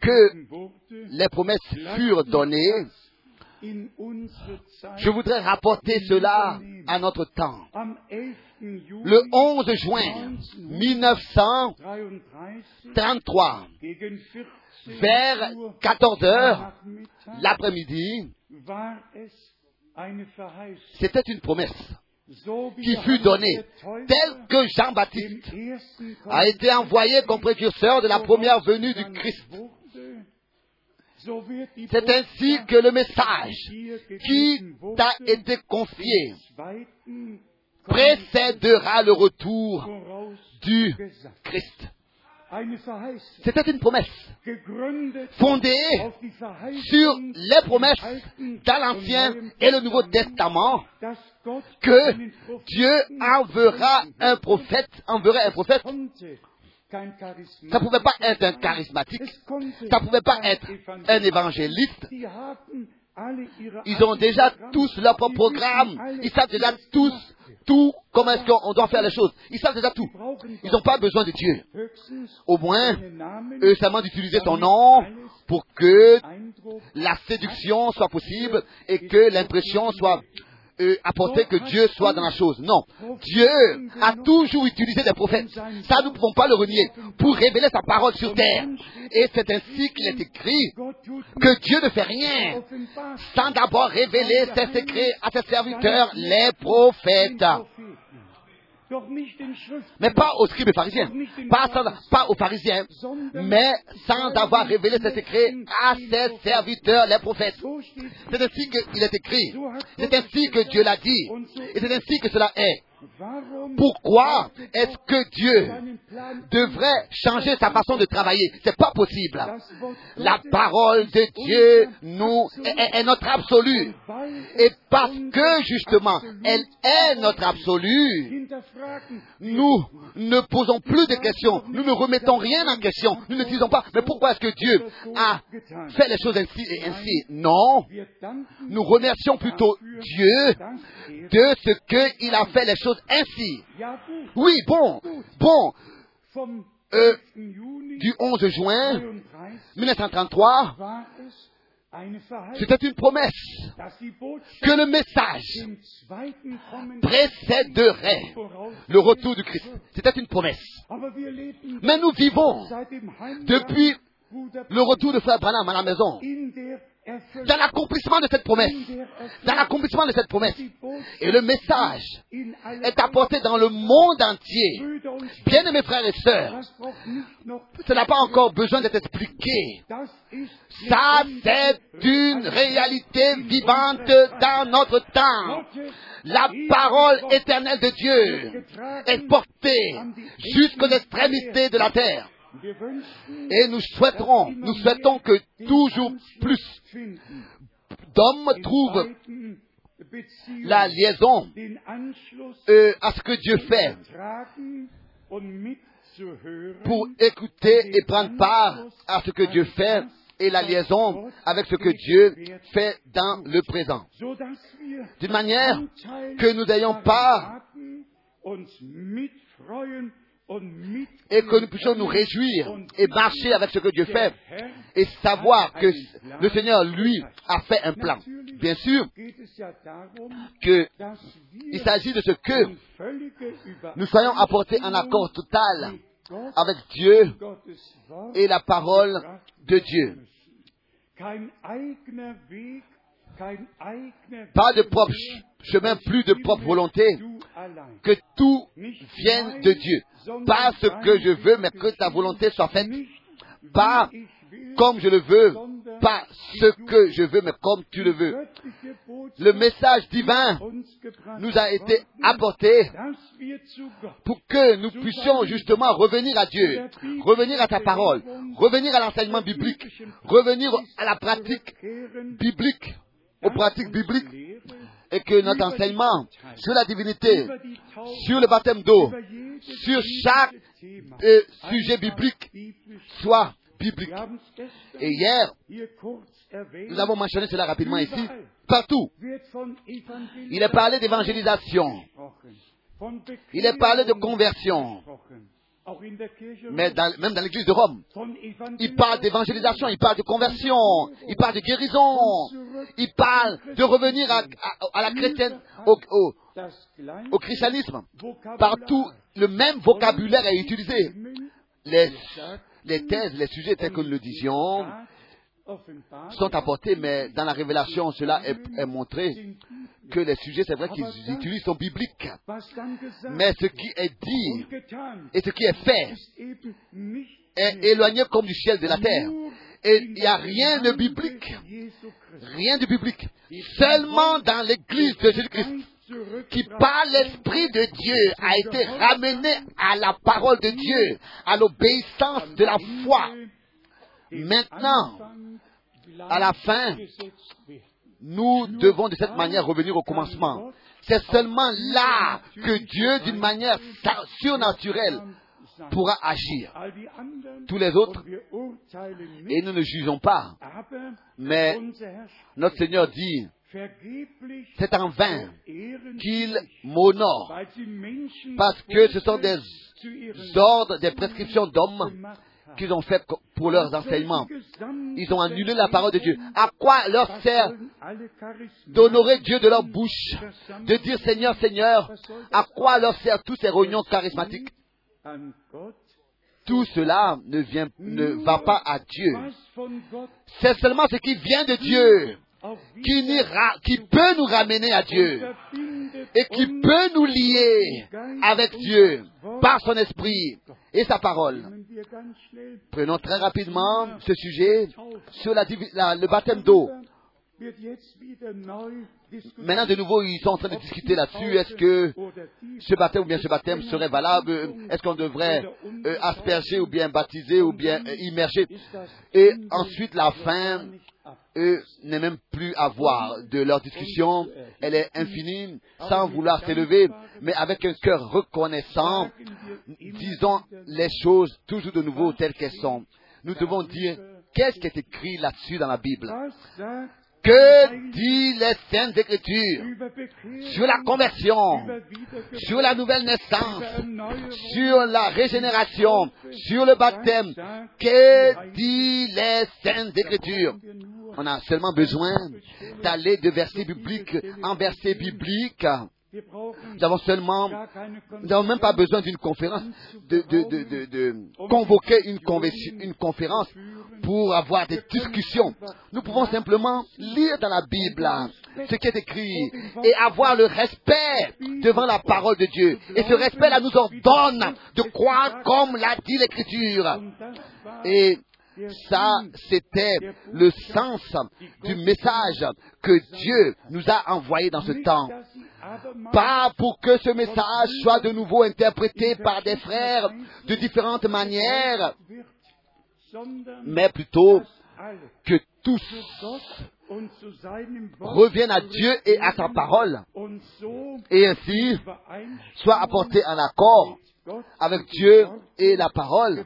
que les promesses furent données, je voudrais rapporter cela à notre temps. Le 11 juin 1933, vers 14 heures l'après-midi, c'était une promesse qui fut donnée, telle que Jean-Baptiste a été envoyé comme précurseur de la première venue du Christ. C'est ainsi que le message qui t'a été confié précédera le retour du Christ. C'était une promesse fondée sur les promesses dans l'Ancien et le Nouveau Testament que Dieu enverra un prophète, un prophète ça ne pouvait pas être un charismatique. Ça ne pouvait pas être un évangéliste. Ils ont déjà tous leur propre programme. Ils savent déjà tous tout comment est-ce qu'on doit faire les choses. Ils savent déjà tout. Ils n'ont pas besoin de Dieu. Au moins, eux seulement d'utiliser ton nom pour que la séduction soit possible et que l'impression soit euh, apporter que Dieu soit dans la chose. Non. Dieu a toujours utilisé des prophètes. Ça, nous ne pouvons pas le renier. Pour révéler sa parole sur terre. Et c'est ainsi qu'il est écrit que Dieu ne fait rien sans d'abord révéler ses secrets à ses serviteurs, les prophètes. Mais pas aux scribes pharisiens, pas, pas aux pharisiens, mais sans avoir révélé ses secrets à ses serviteurs, les prophètes. C'est ainsi qu'il est écrit, c'est ainsi que Dieu l'a dit, et c'est ainsi que cela est. Pourquoi est-ce que Dieu devrait changer sa façon de travailler? C'est pas possible. La parole de Dieu est, est notre absolu. Et parce que justement, elle est notre absolu, nous ne posons plus de questions. Nous ne remettons rien en question. Nous ne disons pas, mais pourquoi est-ce que Dieu a fait les choses ainsi et ainsi? Non. Nous remercions plutôt Dieu de ce qu'il a fait les choses ainsi. Oui, bon, bon. Euh, du 11 juin 1933, c'était une promesse que le message précéderait le retour du Christ. C'était une promesse. Mais nous vivons depuis le retour de Frère Branham à la maison dans l'accomplissement de cette promesse. Dans l'accomplissement de cette promesse. Et le message est apporté dans le monde entier. Bien aimés frères et sœurs, cela n'a pas encore besoin d'être expliqué. Ça, c'est une réalité vivante dans notre temps. La parole éternelle de Dieu est portée jusqu'aux extrémités de la terre. Et nous souhaiterons, nous souhaitons que toujours plus d'hommes trouvent la liaison euh, à ce que Dieu fait pour écouter et prendre part à ce que Dieu fait et la liaison avec ce que Dieu fait dans le présent. D'une manière que nous ayons part et que nous puissions nous réjouir et marcher avec ce que Dieu fait et savoir que le Seigneur, lui, a fait un plan. Bien sûr qu'il s'agit de ce que nous soyons apportés en accord total avec Dieu et la parole de Dieu. Pas de propre chemin, plus de propre volonté, que tout vienne de Dieu. Pas ce que je veux, mais que ta volonté soit faite. Pas comme je le veux, pas ce que je veux, mais comme tu le veux. Le message divin nous a été apporté pour que nous puissions justement revenir à Dieu, revenir à ta parole, revenir à l'enseignement biblique, revenir à la pratique biblique, aux pratiques bibliques, et que notre enseignement sur la divinité, sur le baptême d'eau, sur chaque euh, sujet biblique soit biblique. Et hier, nous avons mentionné cela rapidement ici, partout. Il est parlé d'évangélisation. Il est parlé de conversion. Mais même dans l'église de Rome, il parle d'évangélisation, il parle de conversion, il parle de guérison, il parle de revenir à, la chrétienne, au, au, christianisme. Partout, le même vocabulaire est utilisé. Les, les thèses, les sujets tels que nous le disions, sont apportés, mais dans la révélation, cela est, montré que les sujets, c'est vrai qu'ils utilisent, sont bibliques. Mais ce qui est dit et ce qui est fait est éloigné comme du ciel de la terre. Et il n'y a rien de biblique. Rien de biblique. Seulement dans l'église de Jésus-Christ qui par l'Esprit de Dieu a été ramené à la parole de Dieu, à l'obéissance de la foi. Maintenant, à la fin, nous devons de cette manière revenir au commencement. C'est seulement là que Dieu, d'une manière surnaturelle, pourra agir. Tous les autres, et nous ne jugeons pas, mais notre Seigneur dit, c'est en vain qu'il m'honore, parce que ce sont des ordres, des prescriptions d'hommes qu'ils ont fait pour leurs enseignements. Ils ont annulé la parole de Dieu. À quoi leur sert d'honorer Dieu de leur bouche, de dire Seigneur, Seigneur À quoi leur sert tous ces réunions charismatiques? tout cela ne, vient, ne va pas à Dieu. C'est seulement ce qui vient de Dieu qui, peut nous ramener à Dieu et qui peut nous lier avec Dieu par son esprit et sa parole. Prenons très rapidement ce sujet sur le baptême d'eau. Maintenant, de nouveau, ils sont en train de discuter là-dessus. Est-ce que ce baptême ou bien ce baptême serait valable? Est-ce qu'on devrait euh, asperger ou bien baptiser ou bien euh, immerger? Et ensuite, la fin. Eux, n'est même plus à voir de leur discussion. Elle est infinie, sans vouloir s'élever, mais avec un cœur reconnaissant. Disons les choses toujours de nouveau telles qu'elles sont. Nous devons dire qu'est-ce qui est écrit là-dessus dans la Bible? Que dit les Saintes Écritures sur la conversion, sur la nouvelle naissance, sur la régénération, sur le baptême. Que dit les Saintes Écritures On a seulement besoin d'aller de verset biblique en verset biblique. Nous avons seulement, nous n'avons même pas besoin d'une conférence, de, de, de, de, de convoquer une, une conférence pour avoir des discussions. Nous pouvons simplement lire dans la Bible ce qui est écrit et avoir le respect devant la parole de Dieu. Et ce respect-là nous ordonne de croire comme l'a dit l'Écriture. Et ça, c'était le sens du message que Dieu nous a envoyé dans ce temps. Pas pour que ce message soit de nouveau interprété par des frères de différentes manières, mais plutôt que tous reviennent à Dieu et à sa parole, et ainsi soient apportés en accord avec Dieu et la parole.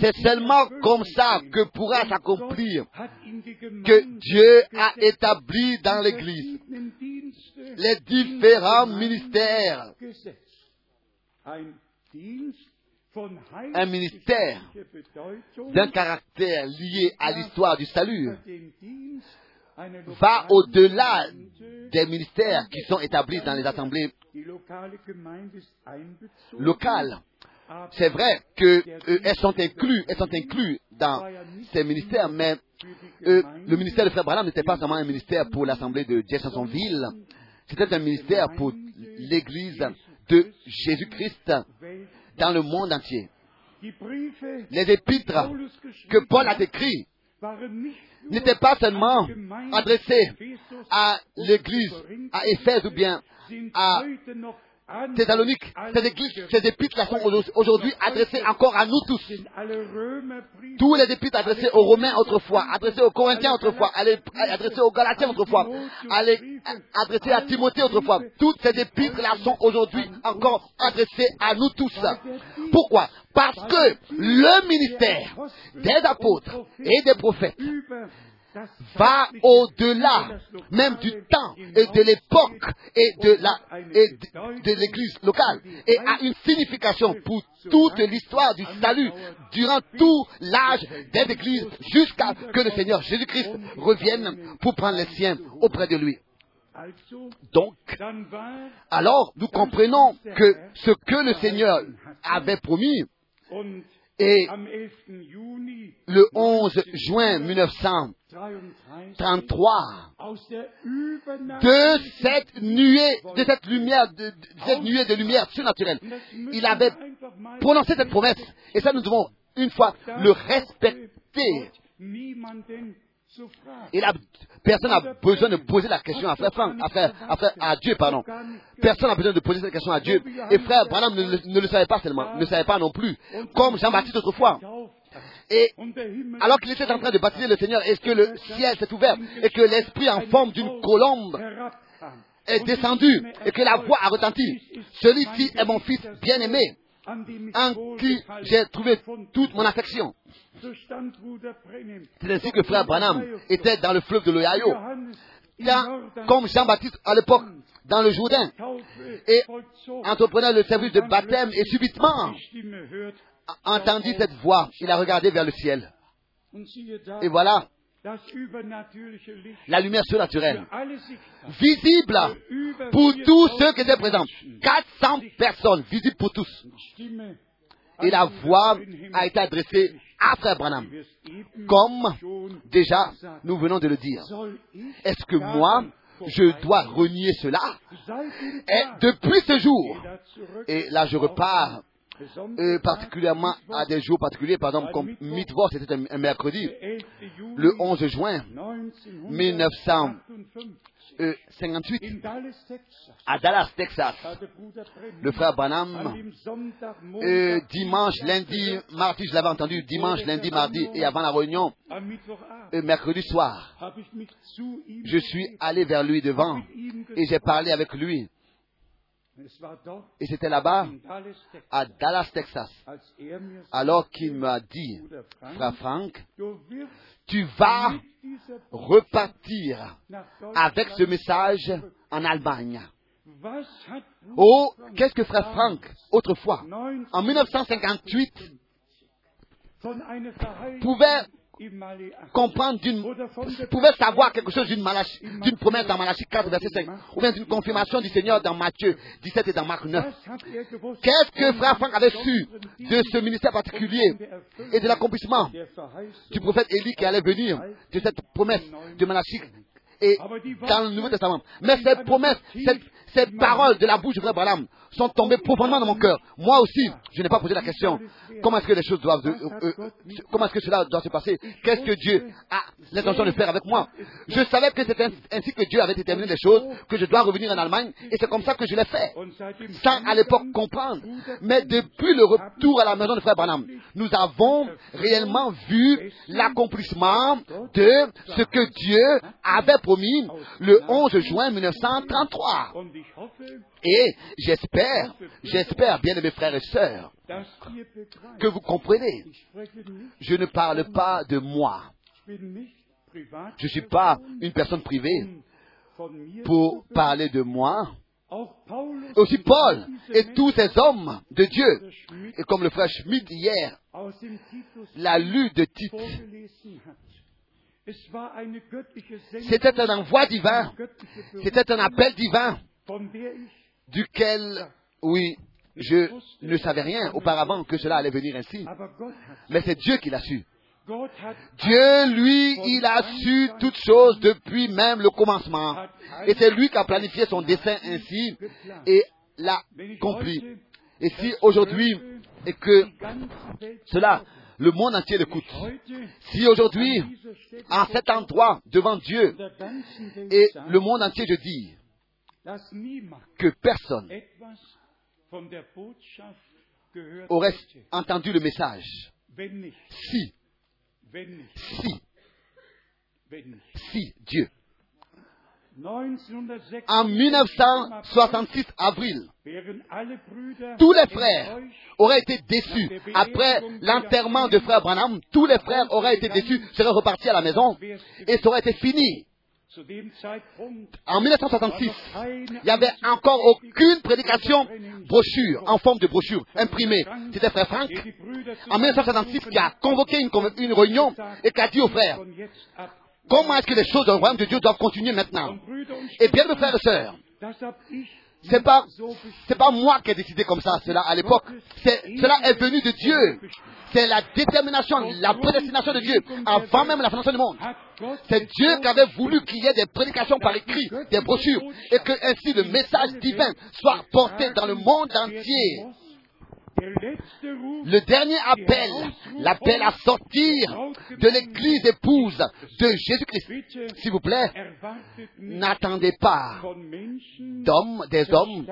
C'est seulement comme ça que pourra s'accomplir que Dieu a établi dans l'Église les différents ministères. Un ministère d'un caractère lié à l'histoire du salut va au-delà des ministères qui sont établis dans les assemblées locales. C'est vrai qu'elles sont inclus, elles sont inclus dans ces ministères, mais euh, le ministère de Frère Branham n'était pas seulement un ministère pour l'assemblée de Jeffersonville, c'était un ministère pour l'Église de Jésus-Christ dans le monde entier. Les épîtres que Paul a écrits n'étaient pas seulement adressés à l'Église, à Éphèse ou bien à Thessalonique. Ces, églises, ces épîtres sont au- aujourd'hui adressées encore à nous tous. Tous les épîtres adressés aux Romains autrefois, adressés aux Corinthiens autrefois, adressés aux Galatiens autrefois, adressés à Timothée autrefois. Toutes ces épîtres-là sont aujourd'hui encore adressées à nous tous. Pourquoi? Parce que le ministère des apôtres et des prophètes va au-delà même du temps et de l'époque et de l'église locale et a une signification pour toute l'histoire du salut durant tout l'âge des églises jusqu'à que le Seigneur Jésus-Christ revienne pour prendre les siens auprès de lui. Donc, alors nous comprenons que ce que le Seigneur avait promis et am 11. Juni le 11 juin 1933 1933 aus der de cette nuée, de cette lumière, de, de cette nuée de lumière surnaturelle. Il avait prononcé cette promesse. Et ça, nous devons une fois le respecter. Et personne n'a besoin de poser la question à Dieu, pardon. Personne n'a besoin de poser cette question à Dieu. Et frère Branham ne, le- savait pas seulement, ne le savait pas non plus. Comme Jean-Baptiste autrefois. Et alors qu'il était en train de baptiser le Seigneur, est-ce que le ciel s'est ouvert et que l'esprit en forme d'une colombe est descendu et que la voix a retenti? Celui-ci est mon fils bien-aimé, en qui j'ai trouvé toute mon affection. C'est ainsi que frère Branham était dans le fleuve de l'Ohio, Quand- Jordan comme Jean-Baptiste à l'époque, dans le Jourdain, et entreprenait le service de baptême et subitement entendit cette voix. Il a regardé vers le ciel. Et voilà la lumière surnaturelle, visible pour 4000 tous ceux qui étaient présents. Menschen. 400 personnes, visibles pour tous. Et la voix a été adressée à Frère Branham. Comme déjà nous venons de le dire. Est-ce que moi, je dois renier cela? Et depuis ce jour, et là je repars euh, particulièrement à des jours particuliers, par exemple comme Mittwoch, c'était un, un mercredi, le 11 juin 1958, in Dallas, Texas, à Dallas, Texas, le frère Sonntag, euh, dimanche, lundi, mardi, je l'avais entendu, dimanche, lundi, mardi, et avant la réunion, euh, mercredi soir, je suis allé vers lui devant et j'ai parlé avec lui. Et c'était là-bas, à Dallas, Texas, alors qu'il m'a dit, frère Frank, tu vas repartir avec ce message en Allemagne. Oh, qu'est-ce que frère Frank, autrefois, 19 en 1958, von einer Verheißung pouvait comprendre d'une, pouvait savoir quelque chose d'une, Malachi- d'une promesse dans Malachie 4, verset 5, ou bien d'une confirmation du Seigneur dans Matthieu 17 et dans Marc 9. Was hat er gewusst Qu'est-ce que frère Frank avait su de ce ministère particulier et de l'accomplissement du prophète Élie qui allait venir, de cette promesse de Malachie et dans le Nouveau Testament. Mais cette- ces paroles de la bouche de frère Branham sont tombées profondément dans mon cœur. Moi aussi, je n'ai pas posé la question, comment est-ce que les choses doivent, de- euh, euh, comment est-ce que cela doit se passer? Qu'est-ce que Dieu a l'intention de faire avec moi? Je savais que c'est ainsi- que Dieu avait déterminé les choses, que je dois revenir en Allemagne, et c'est comme ça que je l'ai fait sans à l'époque comprendre. Mais depuis le retour à la maison de Frère Branham, nous avons réellement vu l'accomplissement de ce que Dieu avait promis le 11 juin 1933. Et j'espère, j'espère, bien mes frères et sœurs, que vous comprenez. Je ne parle pas de moi. Je ne suis pas une personne privée pour parler de moi. Aussi Paul et tous ces hommes de Dieu, et comme le frère Schmidt hier l'a lu de Tite, C'était un envoi divin. C'était un appel divin duquel, oui, je ne savais rien auparavant que cela allait venir ainsi. Mais c'est Dieu qui l'a su. Dieu, lui, il a su toutes choses depuis même le commencement. Et c'est lui qui a planifié son dessein ainsi et l'a heute Et si aujourd'hui, et que cela, le monde entier l'écoute, si aujourd'hui, à cet endroit, devant Dieu et le monde entier, je dis que personne aurait entendu le message, si, si, si Dieu, 1966 en 1966 avril, tous les frères auraient été déçus. Après l'enterrement de frère Branham, tous les frères auraient été déçus, seraient repartis à la maison et ça aurait été fini. En 1966, war noch keine il n'y avait encore aucune prédication brochure, en forme de brochure, imprimée. C'était frère Franck, en 1966, qui a convoqué une, réunion et qui a dit aux frères, comment est-ce que les choses dans le royaume de Dieu doivent continuer maintenant? Et bien, mes frères et sœurs, c'est pas, pas moi qui ai décidé comme ça, cela à l'époque. Cela est venu de Dieu. C'est la détermination, la prédestination de Dieu, avant même la fondation du monde. C'est es Dieu qui avait voulu qu'il y ait des prédications par écrit, des brochures, et que ainsi le message divin soit porté dans le monde entier. Le dernier appel, l'appel à sortir de l'église épouse de Jésus-Christ. S'il vous plaît, n'attendez pas d'hommes, des hommes,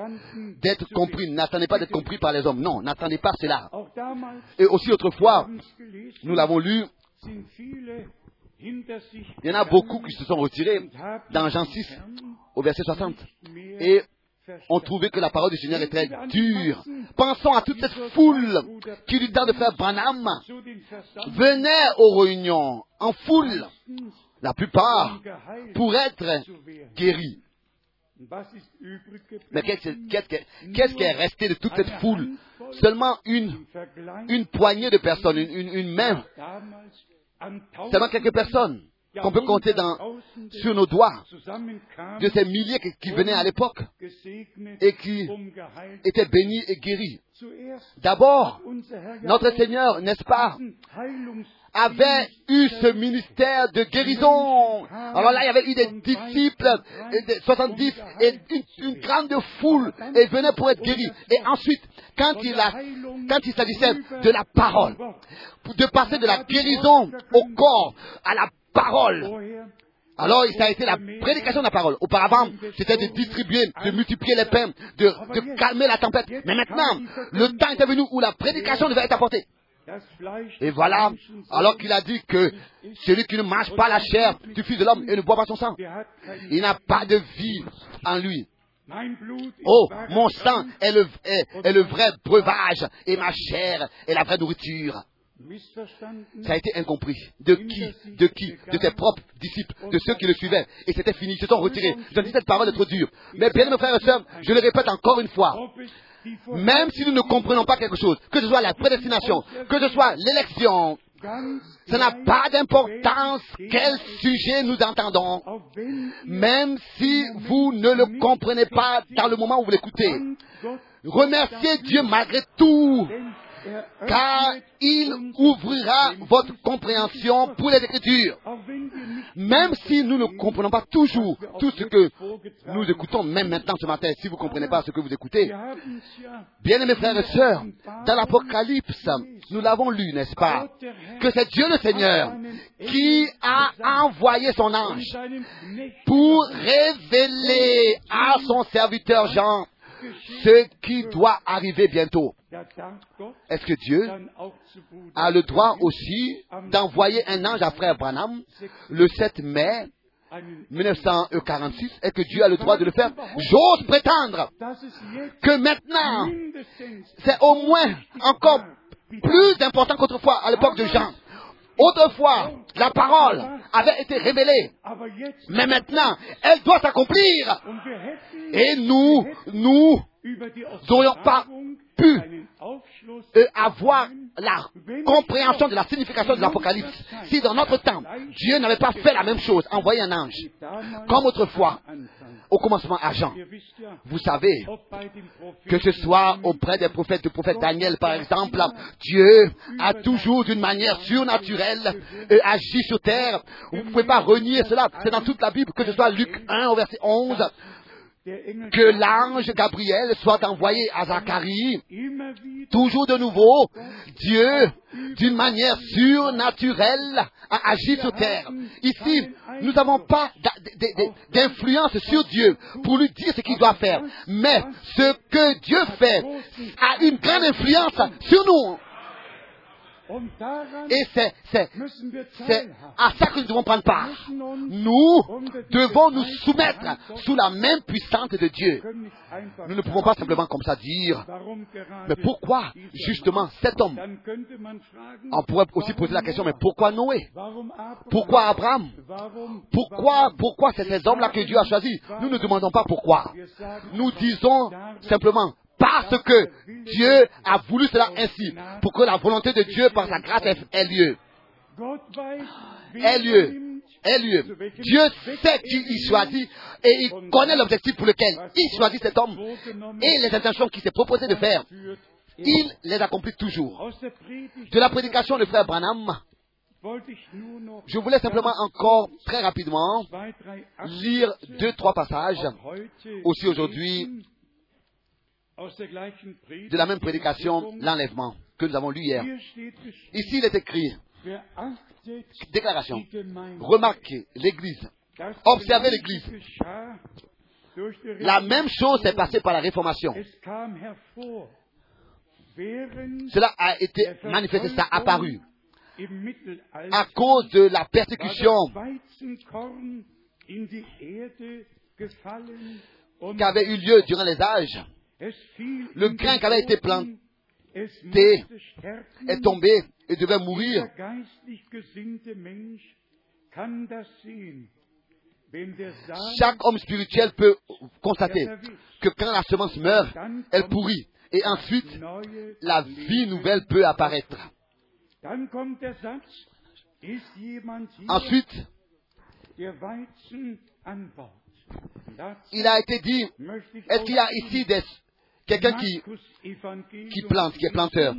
d'être compris. N'attendez pas d'être compris par les hommes. Non, n'attendez pas cela. Et aussi autrefois, nous l'avons lu, il y en a beaucoup qui se sont retirés dans Jean den 6 Herrn au verset 60 mehr et. Ont trouvé que la parole du Seigneur très dure. Pensons à toute cette foule qui du temps de frère Branham venait aux réunions en foule, la plupart pour être guéris. Mais qu'est-ce qu'est-ce que- qu'est-ce qui est resté de toute cette foule? Seulement une, poignée de personnes, une, main, seulement quelques personnes qu'on peut compter sur nos doigts de ces milliers qui, venaient à l'époque et qui étaient bénis et guéris. D'abord, notre Seigneur, n'est-ce pas, avait eu ce ministère de guérison. Alors là, il y avait eu des disciples, et des 70, et une, une grande foule, et venaient pour être guéris. Et ensuite, quand il a quand il s'agissait de la parole, de passer de la guérison au corps à la parole. Alors, ça a été la prédication de la parole. Auparavant, c'était de distribuer, de multiplier les pains, de, calmer la tempête. Mais maintenant, le temps est venu où la prédication devait être apportée. Et voilà, alors qu'il a dit que celui qui ne mange pas la chair du Fils de l'homme et ne boit pas son sang, il n'a pas de vie en lui. Oh, mon sang est le, est le vrai breuvage et ma chair est la vraie nourriture. Ça a été incompris. De qui? De qui? De ses propres disciples, de ceux qui le suivaient. Et c'était fini, ils se sont retirés. Je dis cette parole est trop dure. Mais bien, mes frères et sœurs, je le répète encore une fois. Même si nous ne comprenons pas quelque chose, que ce soit la prédestination, que ce soit l'élection, ça n'a pas d'importance quel sujet nous entendons. Même si vous ne le comprenez pas dans le moment où vous l'écoutez, remerciez Dieu malgré tout car il ouvrira votre compréhension pour les Écritures. Même si nous ne comprenons pas toujours tout ce que nous écoutons, même maintenant ce matin, si vous ne comprenez pas ce que vous écoutez, bien aimés frères et sœurs, dans l'Apocalypse, nous l'avons lu, n'est-ce pas, que c'est Dieu le Seigneur qui a envoyé son ange pour révéler à son serviteur Jean ce qui doit arriver bientôt. Est-ce que Dieu a le droit aussi d'envoyer un ange à frère Branham le 7 mai 1946 Est-ce que Dieu a le droit de le faire? J'ose prétendre que maintenant, c'est au moins encore plus important qu'autrefois à l'époque de Jean. Autrefois, la parole avait été révélée, mais maintenant, elle doit s'accomplir. Et nous, nous n'aurions pas pu avoir la compréhension de la signification de l'Apocalypse si dans notre temps, Dieu n'avait pas fait la même chose, envoyé un ange, comme autrefois, au commencement à Jean. Vous savez que ce soit auprès des prophètes, du prophète Daniel par exemple, Dieu a toujours d'une manière surnaturelle agi sur terre. Vous ne pouvez pas renier cela, c'est dans toute la Bible, que ce soit Luc 1 au verset 11, que l'ange Gabriel soit envoyé à Zacharie, toujours de nouveau, Dieu, d'une manière surnaturelle, a agi sur terre. Ici, nous n'avons pas d'influence sur Dieu pour lui dire ce qu'il doit faire. Mais ce que Dieu fait a une grande influence sur nous. Et c'est, à ça que nous devons prendre part. Nous devons nous soumettre sous la main puissante de Dieu. Nous ne pouvons pas simplement comme ça dire, mais pourquoi justement cet homme? On pourrait aussi poser la question, mais pourquoi Noé? Pourquoi Abraham? Pourquoi, pourquoi c'est ces hommes-là que Dieu a choisis? Nous ne demandons pas pourquoi. Nous disons simplement, parce que Dieu a voulu cela ainsi, pour que la volonté de Dieu par sa grâce ait lieu. Ait lieu. Ait lieu. Dieu sait qui il choisit et il connaît l'objectif pour lequel il choisit cet homme et les intentions qu'il s'est proposé de faire. Il les accomplit toujours. De la prédication de frère Branham, je voulais simplement encore très rapidement lire deux, trois passages aussi aujourd'hui de la même prédication, l'enlèvement, que nous avons lu hier. Ici, il est écrit, déclaration, remarquez l'Église, observez l'Église. La même chose s'est passée par la Réformation. Cela a été manifesté, ça a apparu. à cause de la persécution qui avait eu lieu durant les âges le grain qui avait été planté est tombé et devait mourir. Chaque homme spirituel peut constater que quand la semence meurt, elle pourrit. Et ensuite, la vie nouvelle peut apparaître. Ensuite, il a été dit, est-ce qu'il y a ici des quelqu'un qui, qui plante, qui est planteur,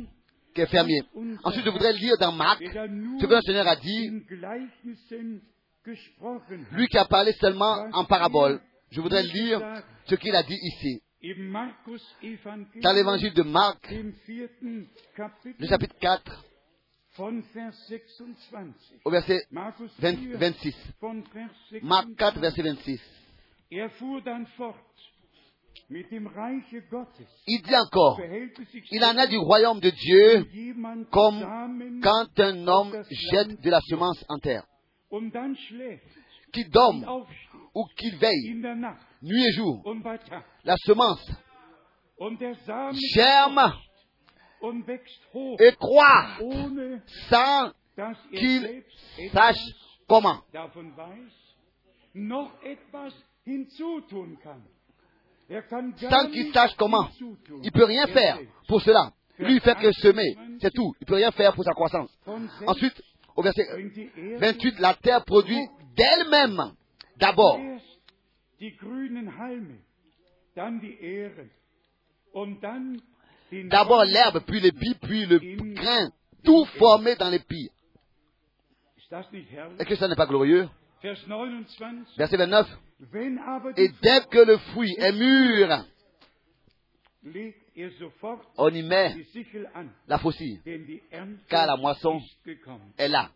qui est fermier. Ensuite, je voudrais lire dans Marc ce que le Seigneur a dit, lui qui a parlé seulement en parabole. Je voudrais lire ce qu'il a dit ici. dans l'évangile de Marc, le chapitre 4, von Vers 26. au verset Markus 20 4 26. von Vers 26. Marc 4, verset 26. Er Il dit encore, il en a du royaume de Dieu comme quand un homme jette de la semence en terre, schläft qu'il dorme ou qu'il veille, nuit et jour. La semence germe et croît sans er qu'il sache comment. Er Sans qu'il sache comment. Il peut rien Er faire pour cela. Lui, il fait que semer. C'est tout. Il peut rien faire pour sa croissance. Ensuite, au verset bringt die Erde 28, la terre produit d'elle-même d'abord d'abord l'herbe, puis l'épi, puis le grain, tout formé dans nicht herrlich? Est-ce que ça n'est pas glorieux? Vers 29. Verset 29. Et dès que le fruit est mûr, on y met la faucille. Car la moisson est là.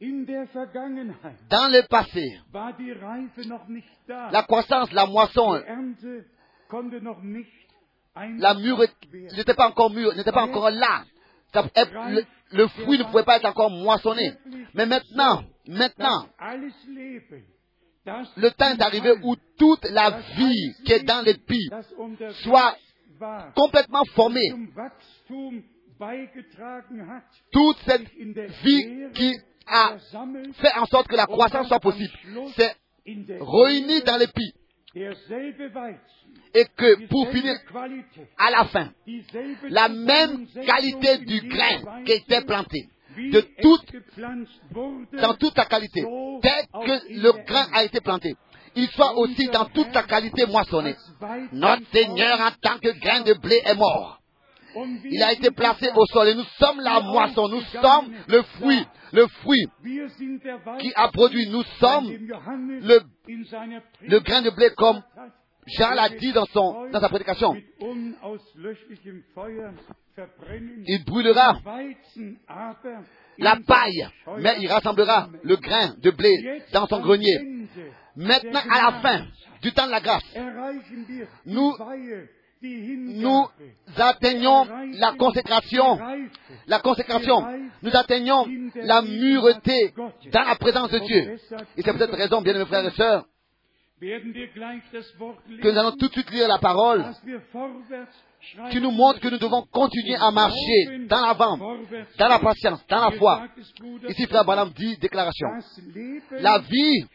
Dans le passé, la croissance, la moisson, la mûre n'était pas encore mûre, n'était pas encore là. Le, le fruit ne pouvait pas être encore moissonné. Mais maintenant, maintenant, Le temps est arrivé où toute la vie qui est dans das unterwegs soit complètement formée. Toute cette vie qui a fait en sorte que la croissance soit possible, c'est in der réuni Ehre dans derselbe Weizen, Et que pour finir, à la fin, la même qualité du grain qui était planté, de toute, dans toute sa qualité, auch que le grain a été planté, il soit aussi dans toute sa qualité moissonné. Notre Seigneur, en tant que grain de blé, est mort. Il a été placé au sol et nous sommes la moisson, nous sommes le fruit, le fruit qui a produit. Nous sommes le, grain de blé comme Jean l'a dit dans, son, dans sa prédication. verbrennen. Il brûlera la paille, mais il rassemblera le grain de blé dans son grenier. Maintenant, à la fin du temps de la grâce, Nous- nous atteignons la consécration, la consécration. Nous atteignons la mureté dans la présence de Dieu. Et c'est pour cette raison, bien mes frères et sœurs, que nous allons tout de suite lire la parole qui nous montre que nous devons continuer à marcher dans l'avant, dans la patience, dans la foi. Ici, frère Branham dit déclaration. La vie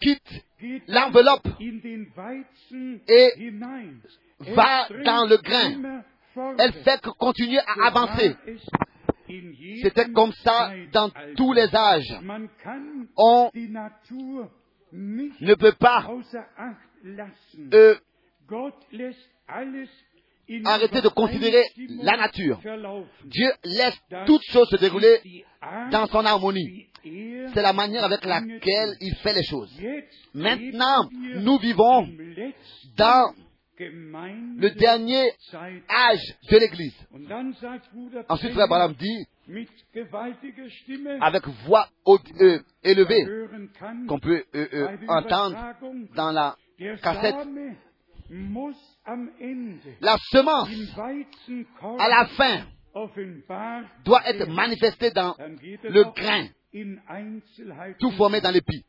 quitte l'enveloppe et va dans le grain. Elle fait que continuer à avancer. C'était comme ça dans tous les âges. On ne peut pas euh, arrêter de considérer la nature. Dieu laisse toutes choses se dérouler dans son harmonie. C'est la manière avec laquelle il fait les choses. Maintenant, nous vivons dans le dernier âge de l'Église. Ensuite, frère Branham dit, avec voix haute, euh, élevée, qu'on peut euh, euh, entendre dans la cassette, la semence, à la fin, doit être manifestée dans le grain, tout formé dans l'épi.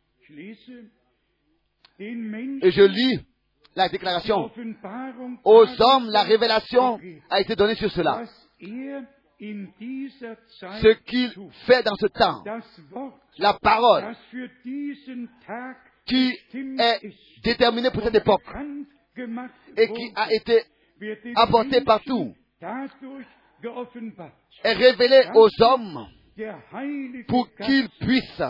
Et je lis la déclaration. Aux hommes, la révélation a été donnée sur cela. Ce qu'il fait dans ce temps, la parole qui est déterminée pour cette époque et qui a été apportée partout. est révélée aux hommes pour qu'ils puissent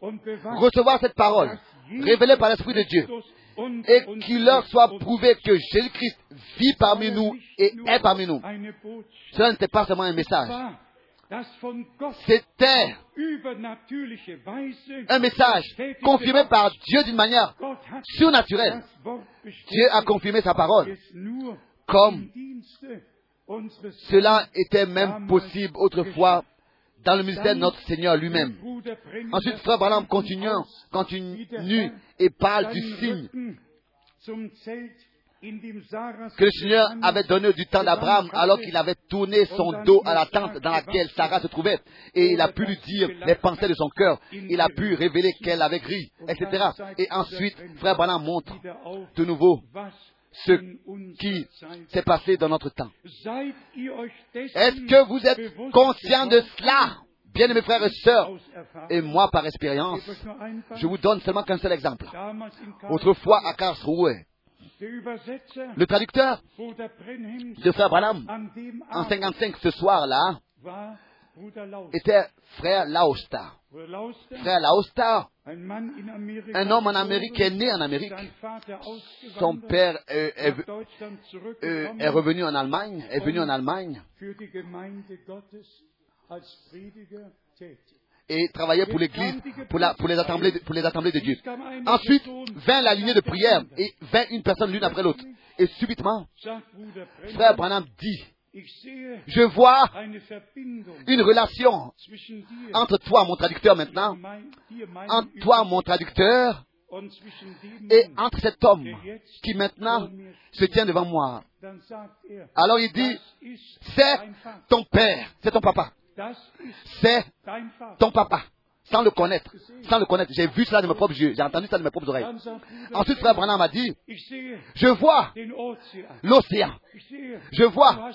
recevoir cette parole révélée par l'Esprit de Dieu. Et qu'il leur soit prouvé que Jésus-Christ vit parmi nous et est parmi nous. Cela n'était pas seulement un message, C'était un message confirmé par Dieu d'une manière surnaturelle. Dieu a confirmé sa parole. Comme cela était même possible autrefois dans le ministère de notre Seigneur lui-même. Ensuite, Frère Branham continue, continue et parle du signe que le Seigneur avait donné du temps d'Abraham alors qu'il avait tourné son dos à la tente dans laquelle Sarah se trouvait et il a pu lui dire les pensées de son cœur. Il a pu révéler qu'elle avait gris, etc. Et ensuite, Frère Branham montre de nouveau ce qui s'est passé dans notre temps. Est-ce que vous êtes conscient de cela, bien mes frères et sœurs Et moi, par expérience, je vous donne seulement qu'un seul exemple. Autrefois, à Karlsruhe, le traducteur de Frère Branham, en 55 ce soir-là, était frère Laosta. Frère Laosta, un homme en Amérique qui est né en Amérique. Son père est, est, euh, est revenu en Allemagne, est venu en Allemagne. Et travaillait pour l'Église, pour, les assemblées, pour les assemblées de Dieu. Ensuite vint la lignée de prière et vint une personne l'une après l'autre. Et subitement, frère Branham dit, je vois une relation entre toi, mon traducteur maintenant, entre toi, mon traducteur, et entre cet homme qui maintenant se tient devant moi. Alors il dit, c'est ton père, c'est ton papa. C'est ton papa sans le connaître, sans le connaître. J'ai vu cela de mes propres yeux, j'ai entendu ça de mes propres oreilles. Ensuite, frère Branham m'a dit, je vois l'océan. Je vois,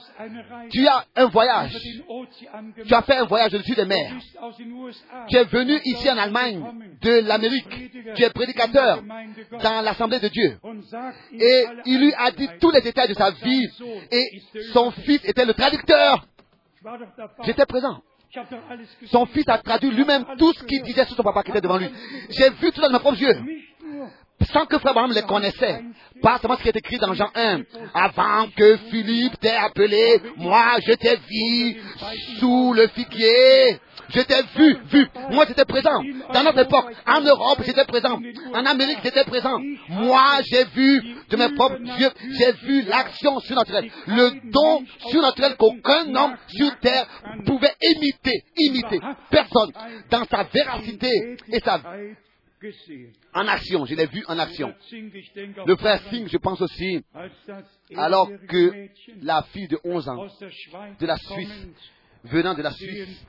tu as un voyage. Tu as fait un voyage au-dessus des mers. Tu es venu ici en Allemagne, de l'Amérique. Tu es prédicateur dans l'Assemblée de Dieu. Et il lui a dit tous les détails de sa vie. Et son fils était le traducteur. J'étais présent. Son fils a traduit lui-même tout ce qu'il disait sur son papa qui était devant lui. J'ai vu tout ça de mes propres yeux. Sans que Frère Branham les connaissait. Pas seulement ce qui est écrit dans Jean 1. Avant que Philippe t'ait appelé, moi je t'ai vu sous le figuier. Je t'ai vu, vu. Moi j'étais présent. Dans notre époque, en Europe j'étais présent. En Amérique j'étais présent. Moi j'ai vu de mes propres yeux, j'ai vu l'action surnaturelle. Le don surnaturel qu'aucun homme sur terre pouvait imiter, imiter. Personne. Dans sa véracité et sa en action, je l'ai vu en action. Le frère Singh, je pense aussi, alors que la fille de 11 ans de la Suisse, venant de la Suisse,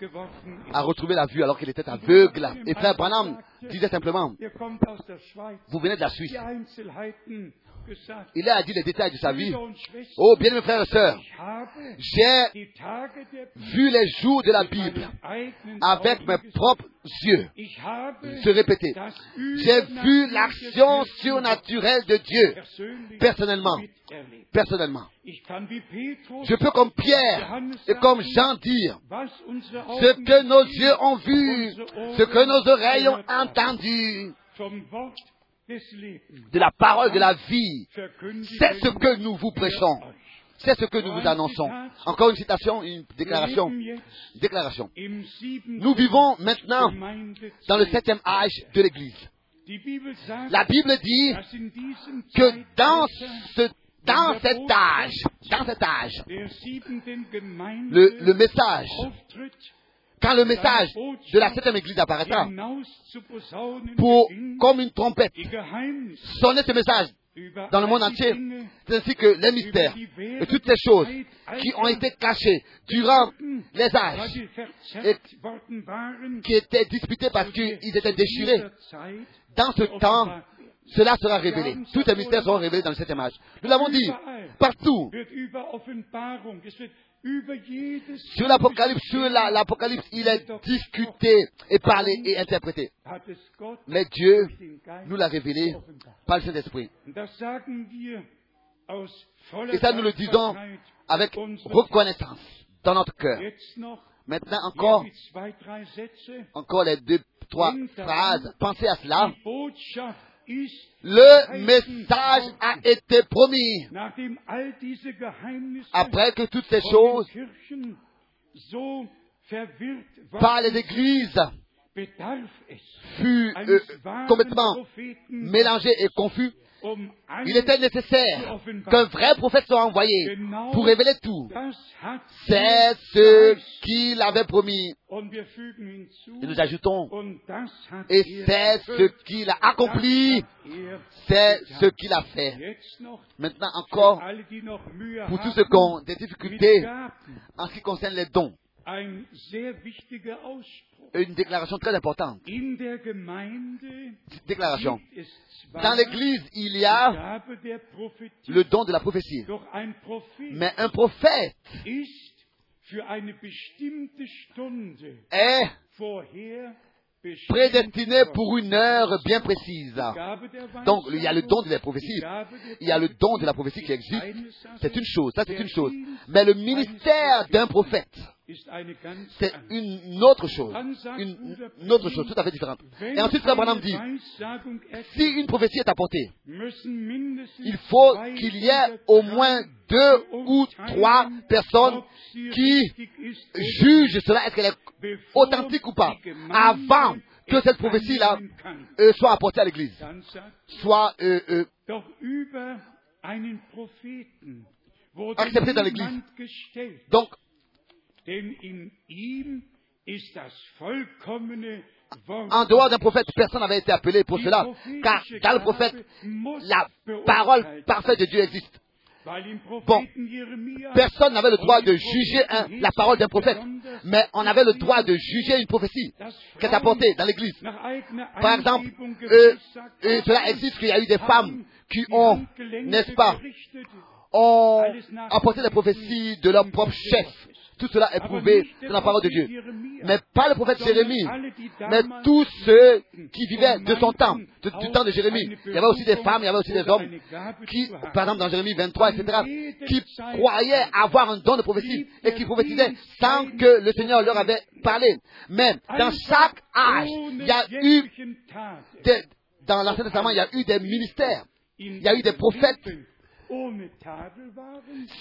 a retrouvé la vue alors qu'elle était aveugle. Et frère Branham disait simplement, vous venez de la Suisse. Il a dit les détails de sa vie. Oh, bien mes frères et sœurs, j'ai vu les jours de la Bible avec mes propres yeux se répéter. J'ai vu l'action surnaturelle de Dieu personnellement. Personnellement. Je peux comme Pierre et comme Jean dire ce que nos yeux ont vu, ce que nos oreilles ont entendu de la parole de la vie. C'est ce que nous vous prêchons. C'est ce que nous vous annonçons. Encore une citation, une déclaration. Déclaration. Nous vivons maintenant dans le septième âge de l'Église. La Bible dit que dans ce dans cet âge, dans cet âge, le, le message quand le message de la septième église apparaîtra, pour, comme une trompette, sonner ce message dans le monde entier, c'est ainsi que les mystères et toutes ces choses qui ont été cachées durant les âges et qui étaient disputés parce qu'ils étaient déchirés, dans ce temps, cela sera révélé. Tous ces mystères seront révélés dans le septième âge. Nous l'avons dit, partout. Sur l'Apocalypse, sur l'Apocalypse, il est discuté et parlé et interprété. Mais Dieu nous l'a révélé par le Saint-Esprit. Et ça, nous le disons avec reconnaissance dans notre cœur. Maintenant, encore, encore les deux, trois phrases. Pensez à cela. Le message a été promis. Après que toutes ces choses par les églises fut euh, complètement Propheten, mélangé et confus, il était nécessaire qu'un vrai prophète soit envoyé pour révéler tout. C'est ce qu'il avait promis. Et nous ajoutons, et c'est ce qu'il a accompli, c'est ce qu'il a fait. Maintenant encore, pour tous ceux qui ont des difficultés en ce qui concerne les dons, une déclaration très importante. Déclaration. Dans l'Église, il y a le don de la prophétie. Mais un prophète est prédestiné pour une heure bien précise. Donc, il y a le don de la prophétie. Il y a le don de la prophétie qui ist existe. C'est une chose, ça c'est une chose. Mais le ministère d'un prophète, c'est une autre chose. Une, autre chose, tout à fait différente. Et ensuite, Frère Branham dit, si une prophétie est apportée, il faut qu'il y ait au moins deux ou trois personnes qui jugent cela, est-ce qu'elle est authentique ou pas, avant que cette prophétie-là euh, soit apportée à l'Église, soit euh, euh, doch über einen Propheten wurde Accepté dans l'Église. donc en dehors d'un prophète, personne n'avait été appelé pour cela, car dans le prophète, la parole parfaite de Dieu existe. Bon, Personne n'avait le droit de juger un- la parole d'un prophète, mais on avait le droit de juger une prophétie qui est apportée dans l'Église. Par exemple, euh, euh, cela existe qu'il y a eu des femmes qui ont, n'est-ce pas, ont apporté des prophéties de leur propre chef. Tout cela est prouvé dans la parole de Dieu. Mais pas le prophète Jérémie, mais tous ceux qui vivaient de son temps, de- du temps de Jérémie. Il y avait aussi des femmes, il y avait aussi des hommes qui, par exemple dans Jérémie 23, etc., qui croyaient avoir un don de prophétie et qui prophétisaient sans que le Seigneur leur avait parlé. Mais dans chaque âge, il y a eu, des- dans l'Ancien Testament, il y a eu des ministères. in il y a eu des prophètes.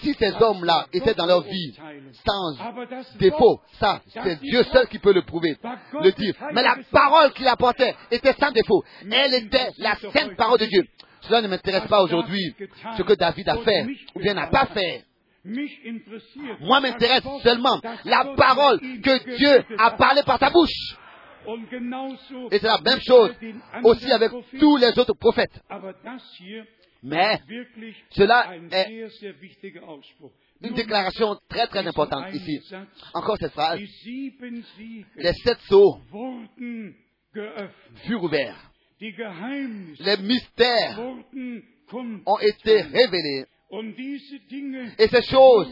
Si ces hommes-là étaient dans leur vie sans aber das défaut, ça, c'est Dieu seul qui peut le prouver, le dire. Mais la parole qu'il apportait était sans défaut. Elle était la sainte parole de Dieu. Cela ne m'intéresse pas aujourd'hui ce que David a fait ou bien n'a pas fait. Moi m'intéresse seulement la parole que Dieu a parlé par sa bouche. Et c'est la même chose aussi avec tous les autres prophètes. Mais cela est une déclaration très très importante ici. Encore cette phrase. Les sept sceaux furent ouverts. Les mystères ont été révélés. Et ces choses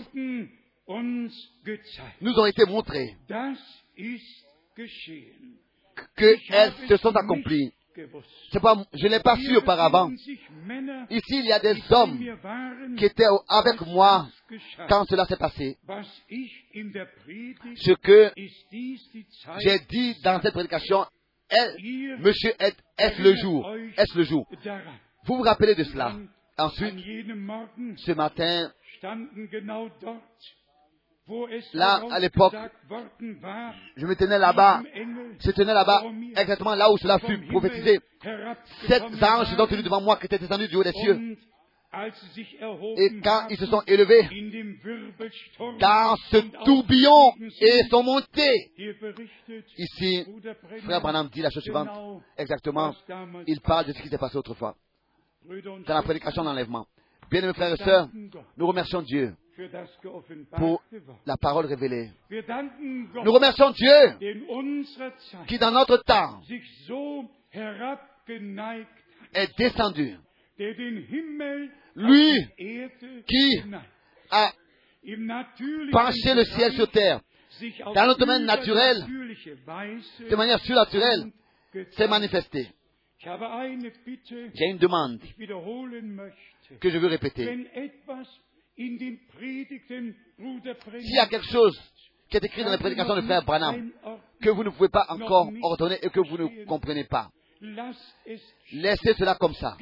nous ont été montrées. Qu'elles se sont es accomplies. Pas, je ne l'ai pas su auparavant. Ici, il y a des hommes qui étaient avec moi quand cela s'est passé. Ce que j'ai dit dans cette prédication, est, monsieur, est- est-ce le jour Est-ce le jour. Vous vous rappelez de cela Ensuite, ce matin, Là, à l'époque, je me tenais là-bas, je tenais là-bas, exactement là où cela fut prophétisé. Sept anges sont tenus devant moi qui étaient descendus du haut des cieux. Et quand ils se sont élevés dans ce tourbillon et sont montés, ici, Frère Branham dit la chose suivante. Exactement, il parle de ce qui s'est passé autrefois, dans la prédication d'enlèvement. Bien-aimés frères et sœurs, nous remercions Dieu pour la parole révélée. Nous remercions Dieu qui, dans notre temps, est descendu, Lui, qui a penché le ciel sur terre dans le domaine naturel, de manière surnaturelle, s'est manifesté. J'ai une demande que je veux répéter. S'il y a quelque chose qui est écrit dans les prédications de Frère Branham que vous ne pouvez pas encore ordonner et que vous ne comprenez pas, laissez cela comme ça.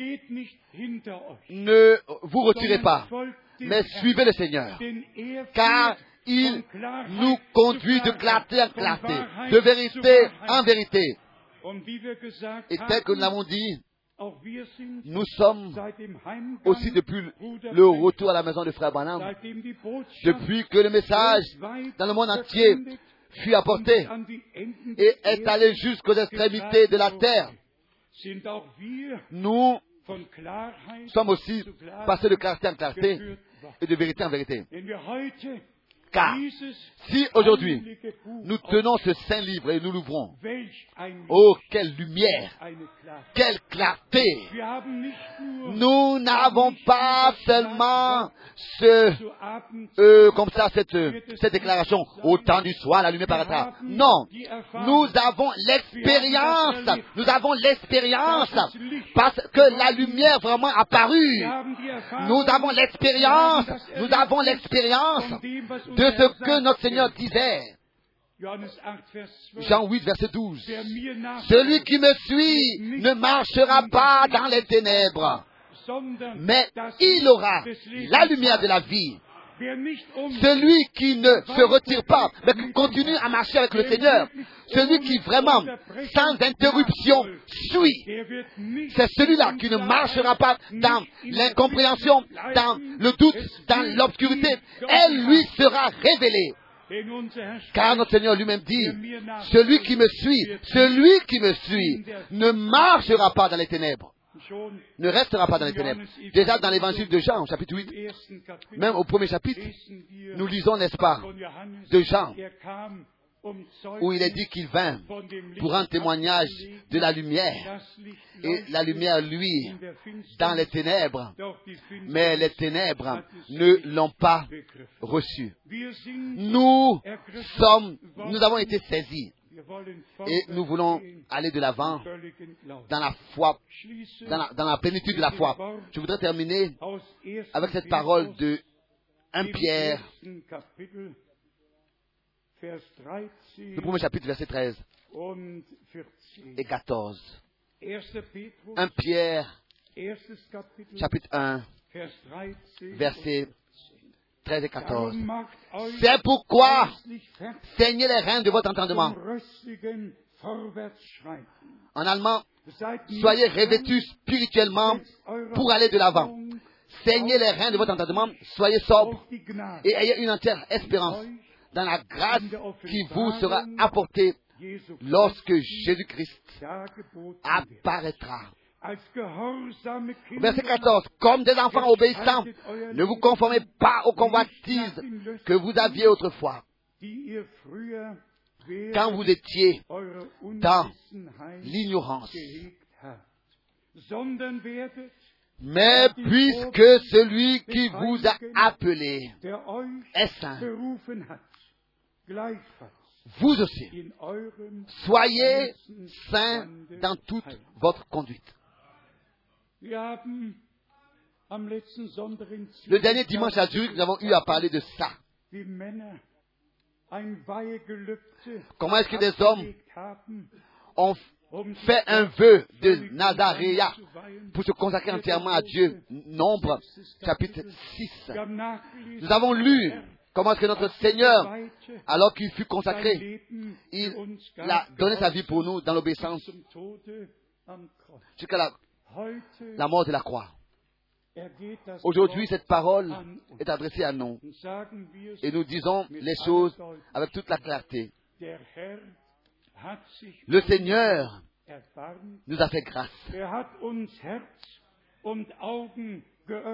Ne vous retirez pas, mais suivez le Seigneur. er Car il nous conduit de clarté en clarté, de vérité en vérité. Et tel que nous l'avons dit, nous sommes aussi depuis le retour à la maison de Frère Branham, depuis que le message dans le monde entier fut apporté et est allé jusqu'aux extrémités de la terre, nous sommes aussi passés de clarté en clarté et de vérité en vérité. Car si aujourd'hui nous tenons ce saint livre et nous l'ouvrons, oh quelle lumière, quelle clarté. Nous n'avons pas seulement ce, euh, comme ça, cette, cette déclaration, au temps du soir, la lumière paraîtra. Non, nous avons l'expérience, nous avons l'expérience, parce que la lumière vraiment apparue. Nous avons l'expérience, nous avons l'expérience de ce que notre Seigneur disait. Jean 8, verset 12. Celui qui me suit ne marchera pas dans les ténèbres, mais il aura la lumière de la vie. Celui qui ne se retire pas, mais qui continue à marcher avec le Seigneur, celui qui vraiment, sans interruption, suit, c'est celui-là qui ne marchera pas dans l'incompréhension, dans le doute, dans l'obscurité. Elle lui sera révélée. Car notre Seigneur lui-même dit, celui qui me suit, celui qui me suit, ne marchera pas dans les ténèbres, ne restera pas dans les ténèbres. Déjà dans l'évangile de Jean, chapitre 8, même au premier chapitre, nous lisons, n'est-ce pas, de Jean, où il est dit qu'il vint pour un témoignage de la lumière. Et la lumière, lui, dans les ténèbres. Mais les ténèbres ne l'ont pas reçu. Nous sommes, nous avons été saisis. Et nous voulons aller de l'avant dans la foi, dans la, dans la plénitude de la foi. Je voudrais terminer avec cette parole de 1 Pierre. le premier chapitre, verset 13 et 14. 1 Pierre, chapitre 1, verset 13 et 14. C'est pourquoi saignez les reins de votre entendement. En allemand, soyez revêtus spirituellement pour aller de l'avant. Saignez les reins de votre entendement, soyez sobres et ayez une entière espérance dans la grâce qui vous sera apportée lorsque Jésus-Christ apparaîtra. Verset 14. Comme des enfants obéissants, ne vous conformez pas aux convoitises que vous aviez autrefois, quand vous étiez dans l'ignorance. Mais puisque celui qui vous a appelé est saint, vous aussi, soyez saints dans toute votre conduite. Le dernier dimanche à Zurich, nous avons eu à parler de ça. Comment est-ce que des hommes ont fait un vœu de Nazaréa pour se consacrer entièrement à Dieu? Nombre, chapitre 6. Nous avons lu comment est-ce que notre Seigneur, alors qu'il fut consacré, il a donné sa vie pour nous dans l'obéissance jusqu'à la, la mort de la croix. Aujourd'hui, cette parole est adressée à nous. Et nous disons les choses avec toute la clarté. Le Seigneur nous a fait grâce.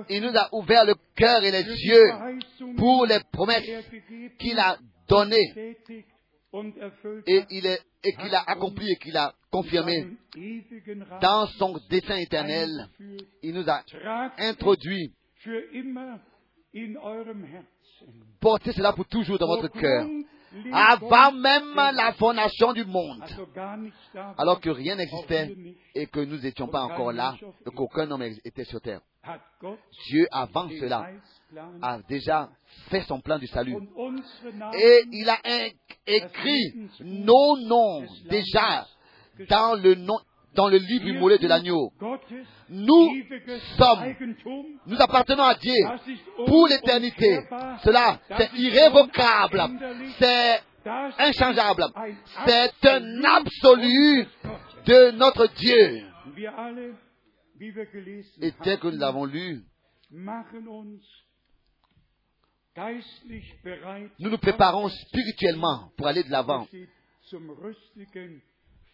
Il nous a ouvert le cœur et les yeux pour les promesses qu'il a données et qu'il a accompli et qu'il a confirmé dans son dessein éternel. Il nous a introduit. Portez cela pour toujours dans votre cœur avant même la fondation du monde, alors que rien n'existait et que nous n'étions pas encore là et qu'aucun homme était sur terre. Dieu, avant cela, a déjà fait son plan du salut. Et il a écrit nos noms déjà dans le nom dans le livre immolé de l'agneau. Nous sommes, nous appartenons à Dieu pour l'éternité. Cela, c'est irrévocable. C'est inchangeable. C'est un absolu de notre Dieu. Et tel que nous l'avons lu, nous nous préparons spirituellement pour aller de l'avant.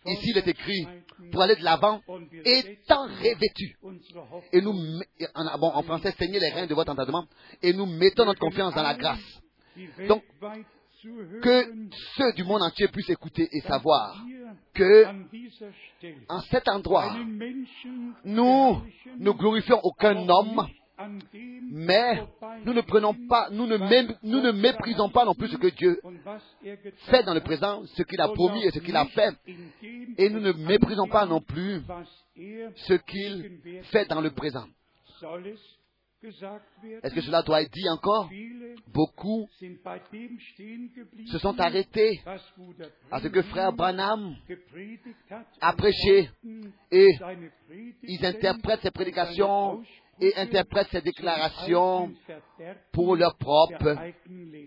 Ici, il est écrit, pour aller de l'avant, étant revêtus. Et nous, en, bon, en français, saignez les reins de votre entendement, et nous mettons notre confiance dans la grâce. Donc, Que ceux du monde entier puissent écouter et savoir que, en cet endroit, nous ne glorifions aucun homme, mais nous ne prenons pas, nous ne, nous ne méprisons pas non plus ce que Dieu fait dans le présent, ce qu'il a promis et ce qu'il a fait, et nous ne méprisons pas non plus ce qu'il fait dans le présent. Est-ce que cela doit être dit encore? Beaucoup se sont arrêtés à ce que frère Branham a prêché et ils interprètent ses prédications et interprètent zum déclarations pour leur propre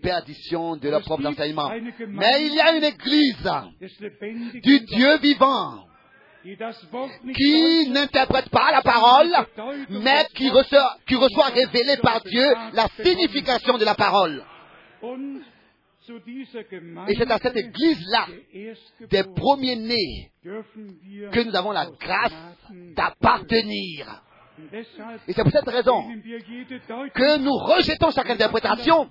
perdition de leur propre enseignement. Mais il y a une église du Dieu vivant qui n'interprète pas la parole, mais qui reçoit, qui reçoit révélé par Dieu la signification de la parole. Et c'est à cette église-là, des premiers-nés, que nous avons la grâce d'appartenir. Et c'est pour cette raison que nous rejetons chaque interprétation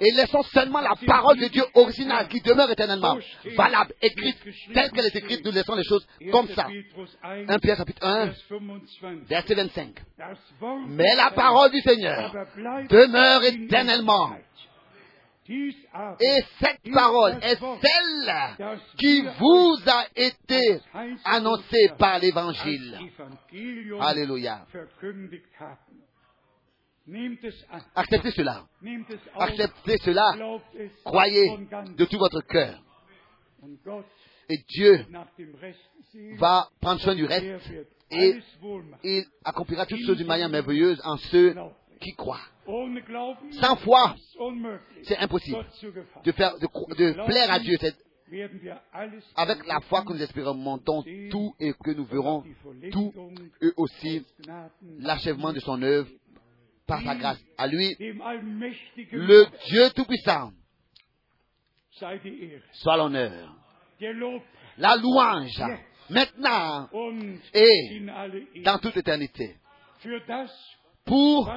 et laissons seulement la parole de Dieu originale qui demeure éternellement valable, écrite, telle qu'elle est écrite, nous laissons les choses comme ça. 1 Pierre chapitre 1, Vers 25. verset 25. Das Wort Mais la parole du Seigneur demeure éternellement. Et cette parole est celle qui vous a été annoncée par l'évangile. Alléluia. Acceptez cela. Acceptez cela. Croyez de tout votre cœur. Et Dieu va prendre soin du reste et il accomplira toutes choses d'une manière merveilleuse en ceux qui Glauben Sans foi, c'est impossible de, faire, de, plaire à Dieu. C'est avec la foi que nous expérimentons tout et que nous verrons tout, et aussi l'achèvement de son œuvre par sa grâce. À lui, le Dieu Tout-Puissant, soit l'honneur, la louange, maintenant. Et dans toute éternité, pour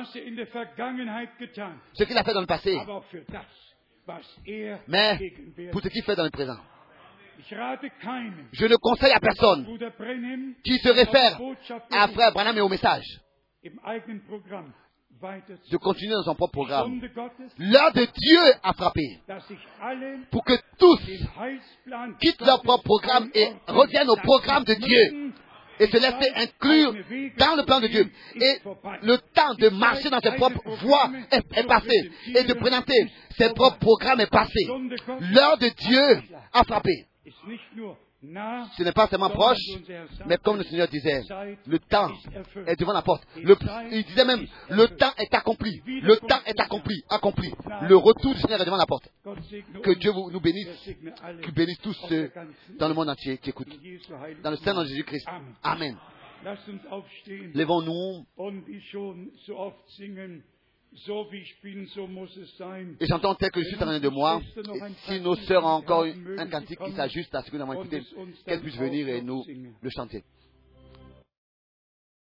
ce qu'il a fait dans le passé, er mais pour ce qu'il fait dans le présent. Je ne conseille à personne qui se réfère à Frère Branham et au message. de continuer dans son propre programme. L'heure de Dieu a frappé pour que tous quittent leur propre programme et reviennent au programme de Dieu et se laisser inclure dans le plan de Dieu. Et le temps de marcher dans ses propres voies est, est passé et de présenter ses propres programmes est passé. L'heure de Dieu a frappé. Ce n'est pas seulement proche, mais comme le Seigneur disait, le temps est devant la porte. Le- il disait même, le temps est accompli. Le temps est accompli, accompli. Le retour du Seigneur est devant la porte. Que Dieu vous, nous bénisse, qu'il bénisse tous ceux dans le monde entier qui écoutent. Dans le Saint nom Namen. de Jésus-Christ. Amen. Levons-nous et chantons tel que je suis en train de moi. Si nos sœurs ont encore un cantique qui s'ajuste à ce que nous avons écouté, qu'elles puissent venir et nous le chanter.